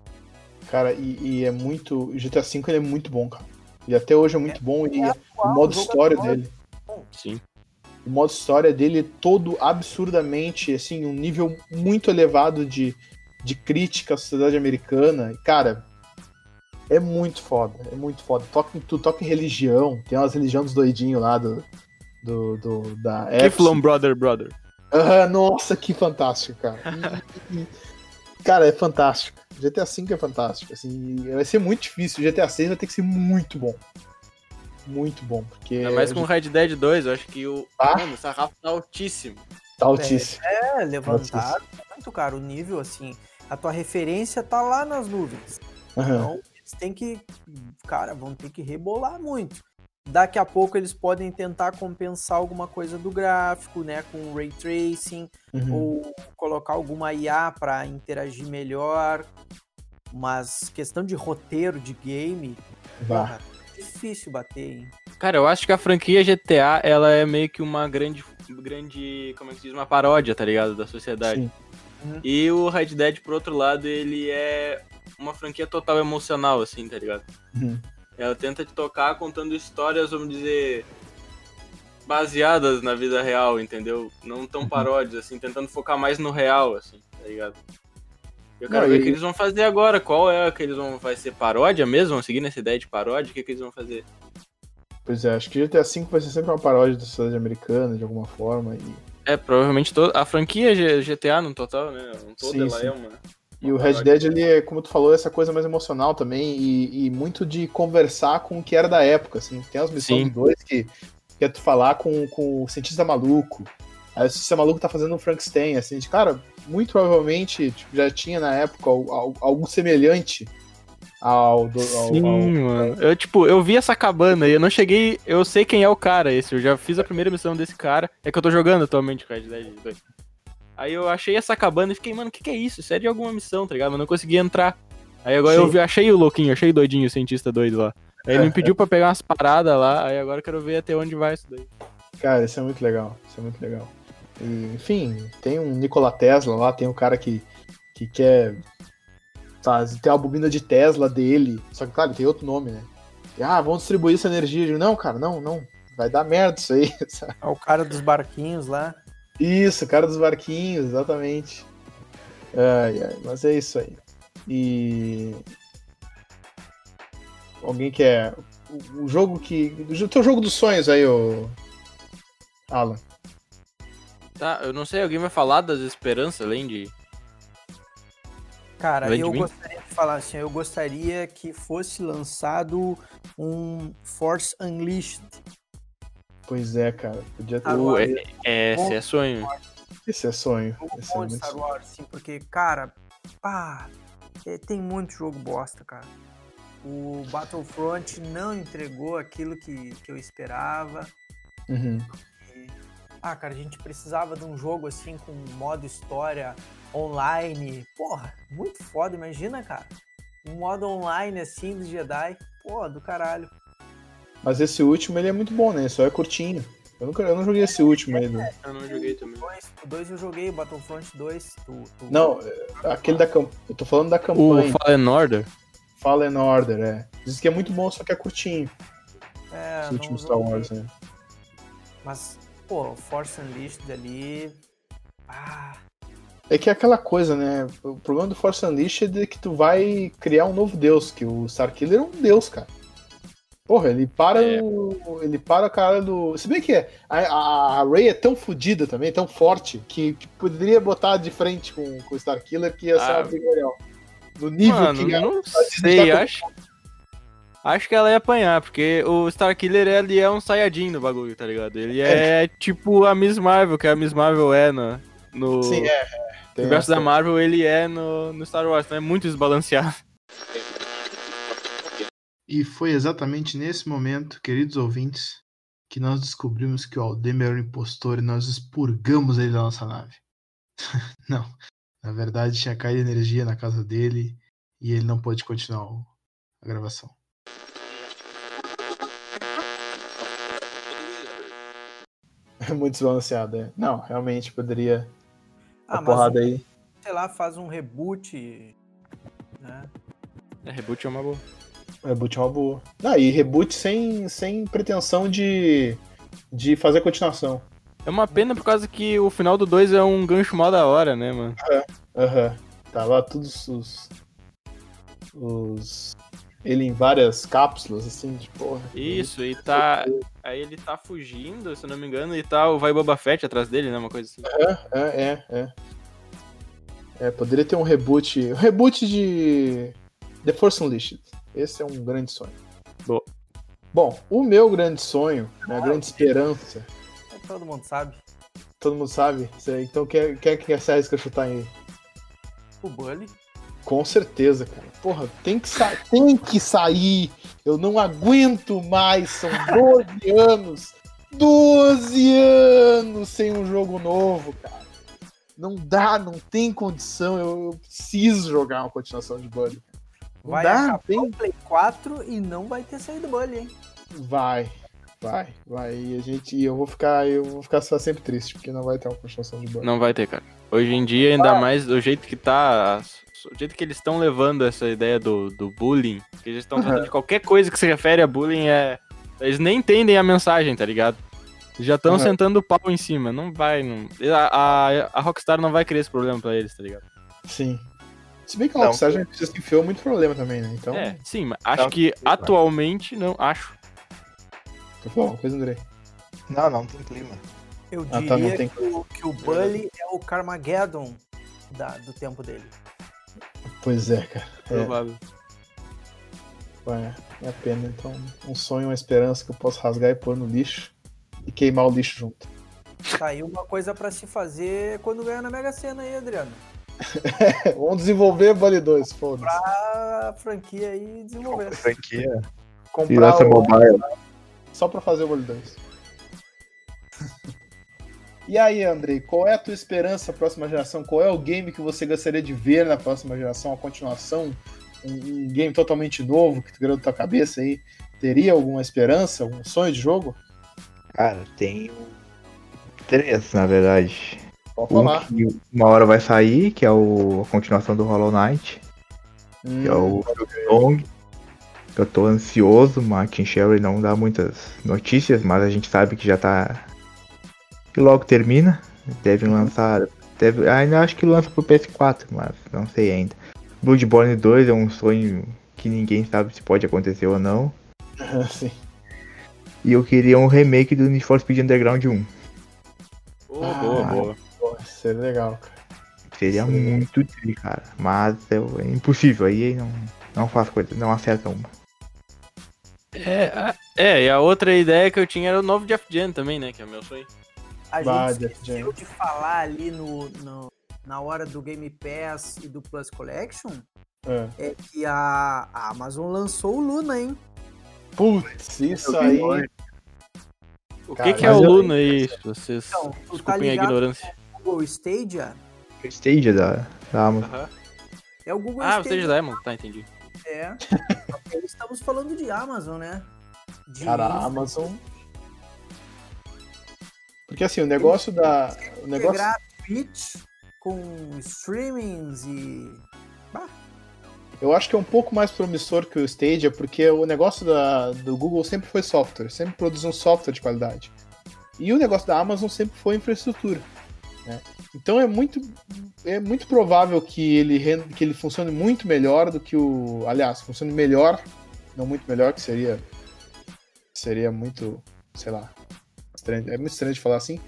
Cara, e, e é muito. O GTA V ele é muito bom, cara. E até hoje é muito bom. E É o modo história atual. dele. Sim. O modo história dele é todo absurdamente, assim, um nível muito elevado de, de crítica à sociedade americana. E, cara, é muito foda, é muito foda. Toca, em- tu toca em religião, tem umas religiões dos doidinhos lá do, do, do- da Keflon Brother Brother. Aham, nossa, que fantástico, cara. Cara, é fantástico. GTA V é fantástico. Assim, vai ser muito difícil. O GTA 6 vai ter que ser muito bom. Muito bom, porque Ainda mais com o Red Dead 2, eu acho que o. Ah. Mano, o sarrafo tá altíssimo. tá altíssimo. É, levantaram muito, cara. O nível, assim, a tua referência tá lá nas nuvens. Aham. Então, eles têm que, cara, vão ter que rebolar muito. Daqui a pouco eles podem tentar compensar alguma coisa do gráfico, né, com ray tracing, Uhum. ou colocar alguma IA para interagir melhor. Mas questão de roteiro de game, porra, difícil bater, hein? Cara, eu acho que a franquia GTA, ela é meio que uma grande. grande. como é que se diz? Uma paródia, tá ligado? Da sociedade. Sim. E o Red Dead, por outro lado, ele é uma franquia total emocional, assim, tá ligado? Uhum. Ela tenta te tocar contando histórias, vamos dizer, baseadas na vida real, entendeu? Não Uhum. tão paródias, assim, tentando focar mais no real, assim, tá ligado? Eu quero Não, ver e- o que eles vão fazer agora. Qual é que eles vão. Vai ser paródia mesmo? Vão seguir nessa ideia de paródia? O que, que eles vão fazer? Pois é, acho que GTA V vai ser sempre uma paródia da sociedade americana, de alguma forma. E, É, provavelmente to- a franquia GTA no total, né? Um todo Sim, ela sim. é uma. E o Red Dead, ele é, como tu falou, essa coisa mais emocional também, e, e muito de conversar com o que era da época, assim. Tem as missões Sim. do 2 que, que é tu falar com, com o cientista maluco. Aí o cientista maluco tá fazendo um Frankenstein, assim, de, cara, muito provavelmente tipo, já tinha na época al- al- algo semelhante ao do. Ao, Sim, ao- mano. Eu, tipo, eu vi essa cabana e eu não cheguei. Eu sei quem é o cara esse. Eu já fiz a primeira missão desse cara. É que eu tô jogando atualmente com Red Dead 2. Aí eu achei essa cabana e fiquei, mano, o que, que é isso? Isso é de alguma missão, tá ligado? Mas não consegui entrar. Aí agora eu Sim. vi, achei o louquinho, achei o doidinho, o cientista doido lá. Aí ele me pediu pra pegar umas paradas lá, aí agora eu quero ver até onde vai isso daí. Cara, isso é muito legal. Isso é muito legal. E, enfim, tem um Nikola Tesla lá, tem um cara que, que quer faz, ter a bobina de Tesla dele. Só que, claro, tem outro nome, né? E, ah, vamos distribuir essa energia. Eu digo, não, cara, não, não. Vai dar merda isso aí. sabe? É o cara dos barquinhos lá. Isso, cara dos barquinhos, exatamente. Ai, ai, mas é isso aí. E. Alguém quer. O, jogo que. O teu jogo dos sonhos aí, ô. Alan. Tá, eu não sei, alguém vai falar das esperanças além de. Cara, Além de eu mim? gostaria de falar assim, eu gostaria que fosse lançado um Force Unleashed. Pois é, cara. Podia ter. Uh, é, esse é sonho. Esse é sonho. jogo Esse é bom de muito Star Wars, assim, porque, cara, pá, é, tem muito jogo bosta, cara. O Battlefront não entregou aquilo que, que eu esperava. Uhum. Ah, cara, a gente precisava de um jogo assim com modo história online. Porra, muito foda, imagina, cara. Um modo online assim do Jedi. Porra, do caralho. Mas esse último ele é muito bom, né? Só é curtinho. Eu, nunca, eu não joguei esse último aí. do- Eu não joguei também. Dois, o 2 eu joguei, o Battlefront 2. Tu, tu- Não, é, aquele da campanha. Eu tô falando da O campanha. Fallen Order? Fallen Order, é. Diz que é muito bom, só que é curtinho. é, Esse não último Star. Wars, né? Mas, pô, o Force Unleashed ali. Ah, É que é aquela coisa, né? O problema do Force Unleashed é que tu vai criar um novo deus, que o Starkiller é um deus, cara. Porra, ele para É. o. Ele para a cara do. Se bem que é, a, a, a Rey é tão fodida também, tão forte, que, que poderia botar de frente com, com o Starkiller que ia ser Ah. uma briga legal. No nível Mano, que. a- não sei, tá com- acho. Acho que ela ia apanhar, porque o Starkiller ele é um Saiyajin no bagulho, tá ligado? Ele é, tipo a Miss Marvel, que a Miss Marvel é no, no Sim, é. é. Tem universo essa- da Marvel, ele é no, no Star Wars, então é muito desbalanceado. E foi exatamente nesse momento, queridos ouvintes, que nós descobrimos que o Aldemir era um impostor e nós expurgamos ele da nossa nave. não. Na verdade, tinha caído energia na casa dele e ele não pôde continuar a gravação. É muito desbalanceado, é. Não, realmente poderia. ah a mas, porrada aí. sei lá, faz um reboot. Né? É, reboot é uma boa. Reboot é uma boa. Ah, e reboot sem, sem pretensão de, de fazer continuação. É uma pena por causa que o final do 2 é um gancho mal da hora, né, mano? Aham. Tá lá todos os. Os. Ele em várias cápsulas, assim, de porra. Isso, e tá. Aí ele tá fugindo, se eu não me engano, e tá o Vai Boba Fett atrás dele, né? Uma coisa assim. É, é, é. É, poderia ter um reboot. Um reboot de. The Force Unleashed. Esse é um grande sonho. Boa. Bom, o meu grande sonho, minha grande esperança, Todo mundo sabe. todo mundo sabe? Então quer, quer que essa arrisca chutar aí? O Bully. Com certeza, cara. Porra, tem que, sa tem que sair. Eu não aguento mais. São 12 anos. 12 anos sem um jogo novo, cara. Não dá, não tem condição. Eu, eu preciso jogar uma continuação de Bully. Não Vai dá, acabar tem. o Play 4 e não vai ter saído Bully, hein? Vai, vai, vai. E a gente, e eu vou ficar, eu vou ficar só sempre triste, porque não vai ter uma continuação de Bully. Não vai ter, cara. Hoje em dia, ainda mais do jeito que tá. O jeito que eles estão levando essa ideia do, do bullying, que eles estão tratando de qualquer coisa que se refere a bullying é. Eles nem entendem a mensagem, tá ligado? Já estão Uhum. sentando o pau em cima. Não vai. Não... A, a, a Rockstar não vai criar esse problema pra eles, tá ligado? Sim. Se bem que a Não. Rockstar já se enfiou muito problema também, né? Então, É, sim, mas acho Não, que vai. atualmente não. Acho. tu falou uma coisa, Andrei. Não, não tem clima. Eu Ah, diria tá, não tem- que, o, que o Bully é o Carmageddon da- do tempo dele. Pois é, cara. É, Provável. é, é a pena. Então, um sonho, uma esperança que eu posso rasgar e pôr no lixo e queimar o lixo junto. Tá aí uma coisa pra se fazer quando ganhar na Mega Sena aí, Adriano. Vamos desenvolver Bully 2, foda-se. A franquia aí desenvolver. Franquia. E Comprar lança o... mobile. só pra fazer o Bully 2. E aí, Andrei, qual é a tua esperança na próxima geração? Qual é o game que você gostaria de ver na próxima geração? A continuação? Um, um game totalmente novo que tu criou na tua cabeça aí? Teria alguma esperança? Algum sonho de jogo? Cara, tenho três, na verdade. Pode Um falar. que uma hora vai sair, que é o, a continuação do Hollow Knight, que é Hum, o Long. Eu tô ansioso, Martin Sherry não dá muitas notícias, mas a gente sabe que já tá. Que logo termina. Devem lançar. Deve, ainda acho que lança pro PS4, mas não sei ainda. Bloodborne 2 é um sonho que ninguém sabe se pode acontecer ou não. sim. E eu queria um remake do Need for Speed Underground 1. Ô, Ah, boa, boa. Seria legal, cara. Seria Sim. muito tri, cara. Mas é, é impossível. Aí não, não faz coisa, não acerta uma. É, a- é, e a outra ideia que eu tinha era o novo Jeff Gen também, né? Que é o meu sonho. A gente esqueceu de falar ali no, no- na hora do Game Pass e do Plus Collection É. é que a, a Amazon lançou o Luna, hein? Putz, isso aí. O Cara, que, que é o Luna aí? Vocês. Então, tá Desculpem a ligado ignorância. Google Stadia? O Stadia da, da Amazon. É o Google Ah, você Stadia. da Amazon, tá, entendi. É. Estamos falando de Amazon, né? De Cara, a Amazon. Porque assim, o negócio da. O negócio. Twitch com streamings e. Eu acho que é um pouco mais promissor que o Stadia, porque o negócio da, do Google sempre foi software, sempre produziu um software de qualidade. E o negócio da Amazon sempre foi infraestrutura. Né? Então é muito, é muito provável que ele, que ele funcione muito melhor do que o. Aliás, funcione melhor, não muito melhor, que seria. Seria muito. sei lá. estranho- é muito estranho de falar assim.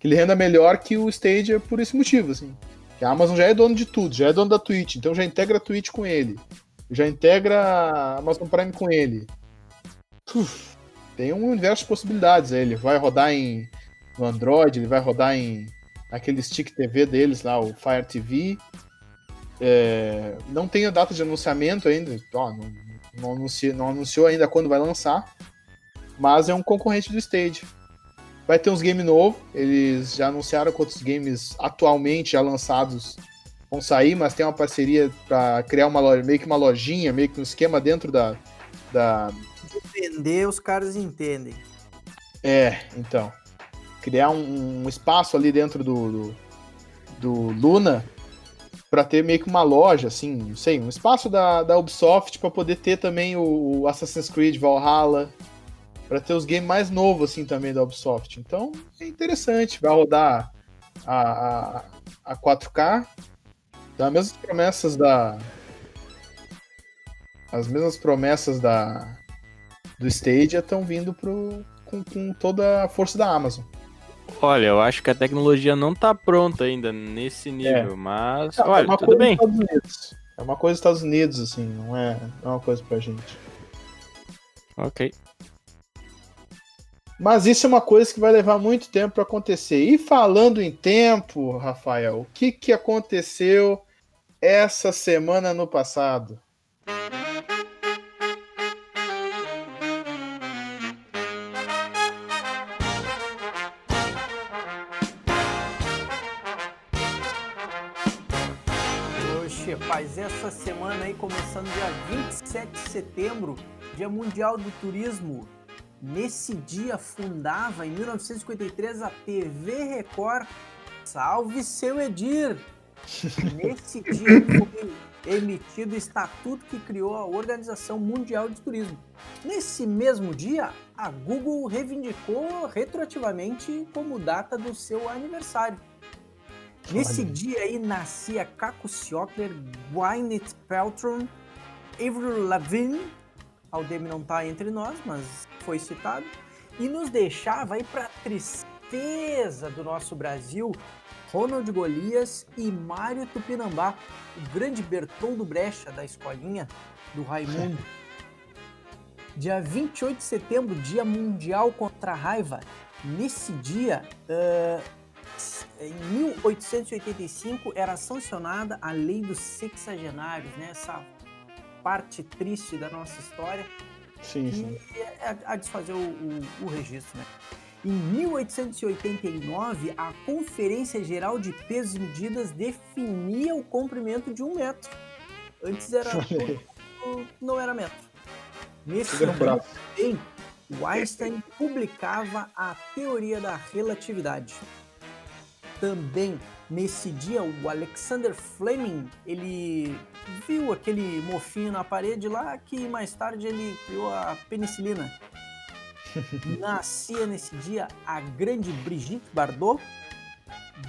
Que ele renda melhor que o Stadia por esse motivo, assim. Que a Amazon já é dono de tudo, já é dono da Twitch, então já integra a Twitch com ele. Já integra a Amazon Prime com ele. Uf, tem um universo de possibilidades. Ele vai rodar em no Android, ele vai rodar em aquele stick TV deles lá, o Fire TV. É, não tem a data de anunciamento ainda, ó, não, não, anuncia- não anunciou ainda quando vai lançar, mas é um concorrente do Stage. Vai ter uns games novos, eles já anunciaram quantos games atualmente já lançados vão sair, mas tem uma parceria para criar uma loja, meio que uma lojinha, meio que um esquema dentro da. da Entender, os caras entendem. é, então. Criar um, um espaço ali dentro do, do, do Luna para ter meio que uma loja, assim, não sei, um espaço da, da Ubisoft para poder ter também o, o Assassin's Creed Valhalla, para ter os games mais novos assim também da Ubisoft. Então é interessante, vai rodar a, a, a 4K, as mesmas promessas da as mesmas promessas da do Stadia estão vindo pro, com, com toda a força da Amazon. Olha, eu acho que a tecnologia não tá pronta ainda nesse nível, É. mas É olha, uma tudo coisa bem. dos Estados Unidos. É uma coisa dos Estados Unidos, assim, não é, não é uma coisa pra gente. Ok. Mas isso é uma coisa que vai levar muito tempo para acontecer. E falando em tempo, Rafael, o que, que aconteceu essa semana no passado? Essa semana aí, começando dia 27 de setembro, Dia Mundial do Turismo. Nesse dia fundava, em 1953, a TV Record. Salve seu Edir! Nesse dia foi emitido o estatuto que criou a Organização Mundial de Turismo. Nesse mesmo dia, a Google reivindicou retroativamente como data do seu aniversário. Nesse Olha. dia aí nascia Caco Siopler, Gwyneth Paltrow, Avril Lavigne, Aldemir não tá entre nós, mas foi citado, e nos deixava aí para tristeza do nosso Brasil, Ronald Golias e Mário Tupinambá, o grande Bertoldo Brecha da escolinha do Raimundo. Dia 28 de setembro, Dia Mundial contra a Raiva. Nesse dia, em 1885 era sancionada a Lei dos Sexagenários, né? Essa parte triste da nossa história Sim, sim. é a desfazer o, o- o registro, né? Em 1889, a Conferência Geral de Pesos e Medidas definia o comprimento de um metro. Antes era não era metro. Nesse ano também, Einstein publicava a teoria da relatividade. Também nesse dia, o Alexander Fleming, ele viu aquele mofinho na parede lá que mais tarde ele criou a penicilina. Nascia nesse dia a grande Brigitte Bardot,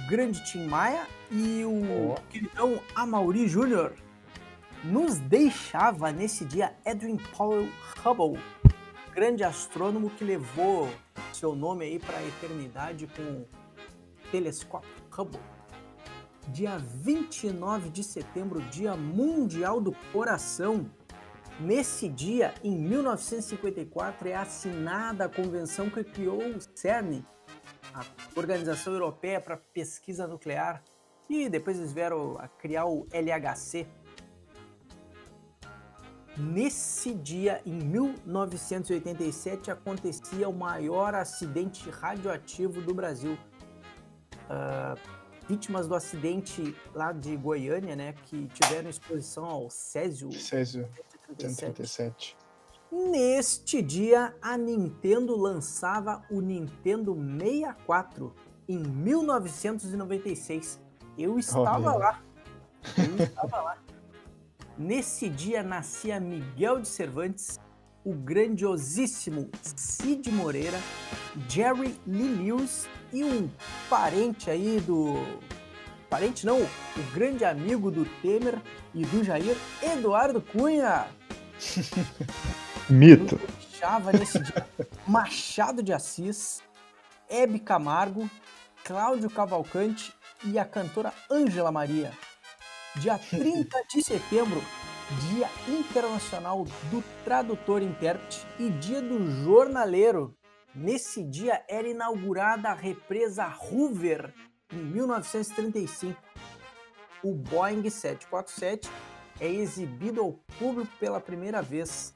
grande Tim Maia e o Ó. queridão Amaury Jr. Nos deixava nesse dia Edwin Powell Hubble, grande astrônomo que levou seu nome aí para a eternidade com telescópio Hubble. Dia 29 de setembro, Dia Mundial do Coração. Nesse dia, em 1954, é assinada a convenção que criou o CERN, a Organização Europeia para Pesquisa Nuclear, e depois eles vieram a criar o LHC. Nesse dia, em 1987, acontecia o maior acidente radioativo do Brasil. Ah, vítimas do acidente lá de Goiânia, né, que tiveram exposição ao Césio Césio 137. 137. Neste dia, a Nintendo lançava o Nintendo 64 em 1996. Eu estava Olha. lá. Eu estava lá. Nesse dia nascia Miguel de Cervantes, o grandiosíssimo Cid Moreira, Jerry Lee Lewis e um parente aí do. Parente não, o grande amigo do Temer e do Jair, Eduardo Cunha. Mito. Chava nesse dia Machado de Assis, Hebe Camargo, Cláudio Cavalcante e a cantora Ângela Maria. Dia 30 de setembro, Dia Internacional do Tradutor e Intérprete e Dia do Jornaleiro. Nesse dia era inaugurada a represa Hoover em 1935. O Boeing 747 é exibido ao público pela primeira vez.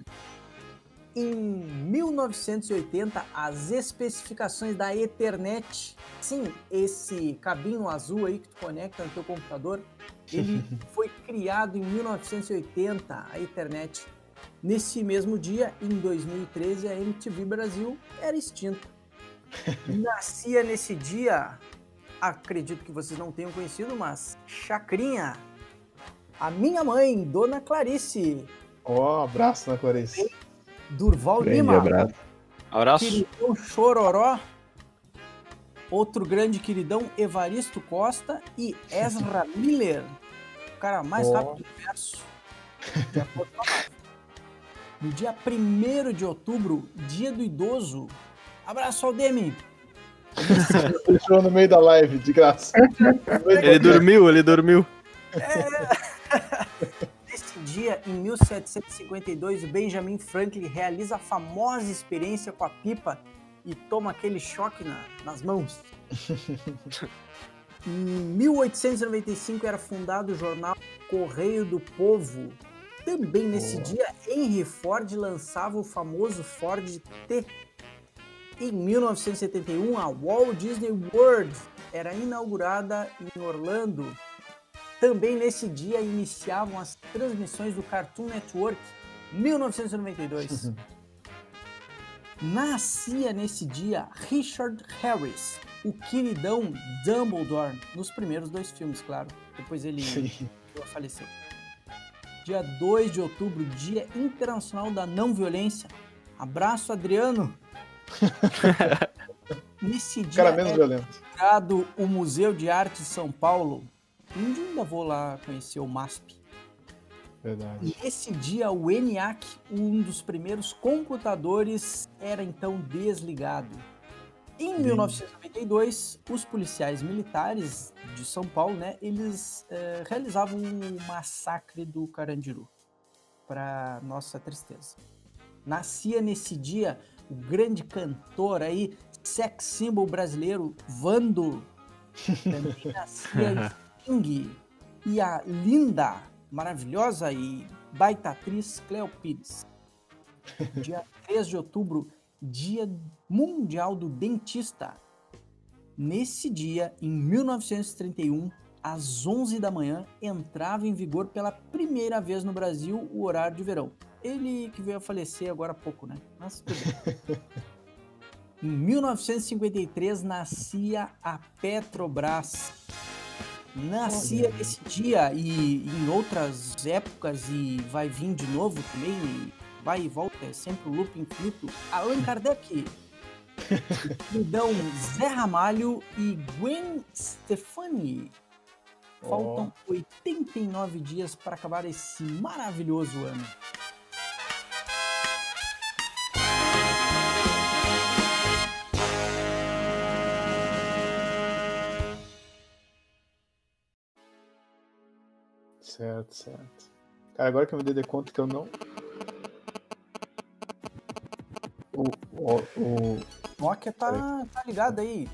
Em 1980, as especificações da Ethernet, sim, esse cabinho azul aí que tu conecta no teu computador, ele foi criado em 1980, a Ethernet. Nesse mesmo dia, em 2013, a MTV Brasil era extinta. Nascia nesse dia, acredito que vocês não tenham conhecido, mas Chacrinha, A minha mãe, Dona Clarice. Ó, abraço na Clarice. Durval Grande Lima. abraço. Abraço. Queridão Chororó. Outro grande queridão, Evaristo Costa e Ezra Miller. O cara mais Ó. rápido do universo. No dia 1 de outubro, dia do idoso. Abraço ao Demi. Fechou no meio da live, de graça. Ele dormiu, ele dormiu. Nesse dia, em 1752, o Benjamin Franklin realiza a famosa experiência com a pipa e toma aquele choque na- nas mãos. em 1895 era fundado o jornal Correio do Povo. Também nesse Boa. dia, Henry Ford lançava o famoso Ford T. Em 1971, a Walt Disney World era inaugurada em Orlando. Também nesse dia iniciavam as transmissões do Cartoon Network, 1992. Nascia nesse dia Richard Harris, o queridão Dumbledore, nos primeiros dois filmes, claro. Depois ele faleceu. Dia 2 de outubro, Dia Internacional da Não Violência. Abraço, Adriano. Nesse dia Cara menos é violento. inaugurado o Museu de Arte de São Paulo. Um dia ainda vou lá conhecer o MASP. Verdade. Nesse dia, o ENIAC, um dos primeiros computadores, era então desligado. Em 1992, os policiais militares de São Paulo, né, eles eh, realizavam o massacre do Carandiru, para nossa tristeza. Nascia nesse dia o grande cantor aí, sex symbol brasileiro, Vando. Também nascia Sting e a linda, maravilhosa e baita atriz Cleo Pires. Dia 3 de outubro, Dia Mundial do Dentista. Nesse dia, em 1931, às 11 da manhã, entrava em vigor pela primeira vez no Brasil o horário de verão. Ele que veio a falecer agora há pouco, né? Mas tudo bem. Em 1953 nascia a Petrobras. Nascia Olha nesse dia e em outras épocas e vai vir de novo também, vai e volta, é sempre o loop infinito. Allan Kardec, Queridão Zé Ramalho e Gwen Stefani. Faltam 89 dias para acabar esse maravilhoso ano. Certo, certo. Cara, agora que eu me dei de conta que eu não. O, o, o, Nokia tá, tá ligado aí.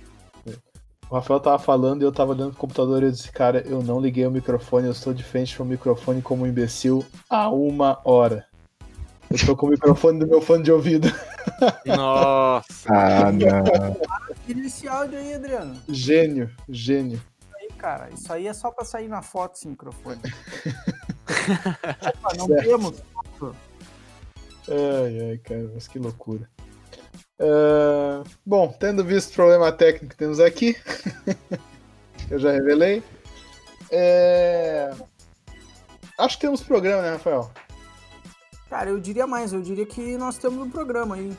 o Rafael tava falando e eu tava olhando pro computador e eu disse, cara, eu não liguei o microfone, eu estou de frente pro microfone como um imbecil há uma hora. Eu estou com o microfone do meu fone de ouvido. Nossa. Ah, não. Esse áudio aí, Adriano. Gênio, gênio. Aí, cara, isso aí é só pra sair na foto esse microfone. Opa, não Certo. temos. Ai, ai, cara, mas que loucura. Ah, bom, tendo visto o problema técnico que temos aqui, eu já revelei. É, Acho que temos programa, né, Rafael? Cara, eu diria mais, eu diria que nós temos um programa aí.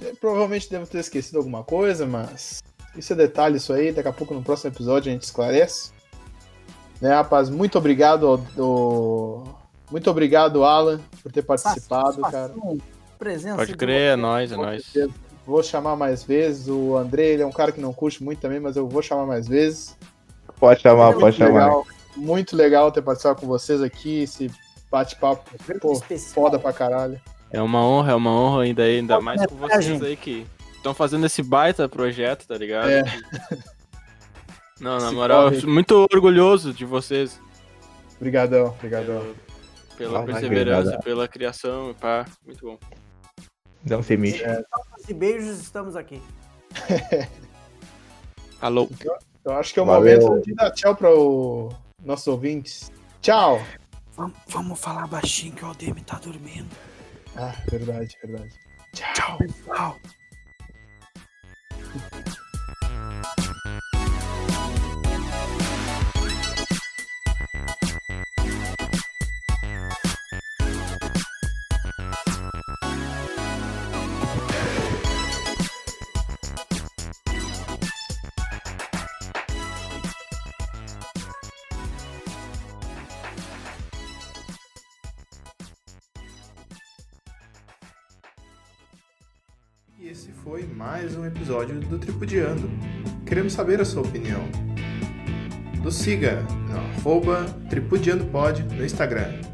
É, Provavelmente devo ter esquecido alguma coisa, mas isso é detalhe, isso aí. Daqui a pouco no próximo episódio a gente esclarece. Né, rapaz, muito obrigado ao, ao- Muito obrigado, Alan, por ter participado, cara. Presença Pode de crer, é nóis, é certeza. Vou chamar mais vezes. O André, ele é um cara que não curte muito também, mas eu vou chamar mais vezes. Pode chamar, pode muito chamar. legal, muito legal ter participado com vocês aqui, esse bate-papo, pô, Especial. foda pra caralho. É uma honra, é uma honra ainda, aí, ainda mais com vocês aí que estão fazendo esse baita projeto, tá ligado? É. Não, na Esse moral, corre. eu sou muito orgulhoso de vocês. Obrigadão, obrigadão. Pelo, pela Ah, perseverança, pela criação, pá, muito bom. Não se mexe. E beijos, estamos aqui. Alô. Eu acho que é o Valeu. momento de dar tchau para os nossos ouvintes. Tchau! Vamos, vamos falar baixinho que o Aldemir tá dormindo. Ah, verdade, verdade. Tchau, pessoal. Mais um episódio do Tripudiando. Queremos saber a sua opinião. Nos siga no arroba tripudiandopod no Instagram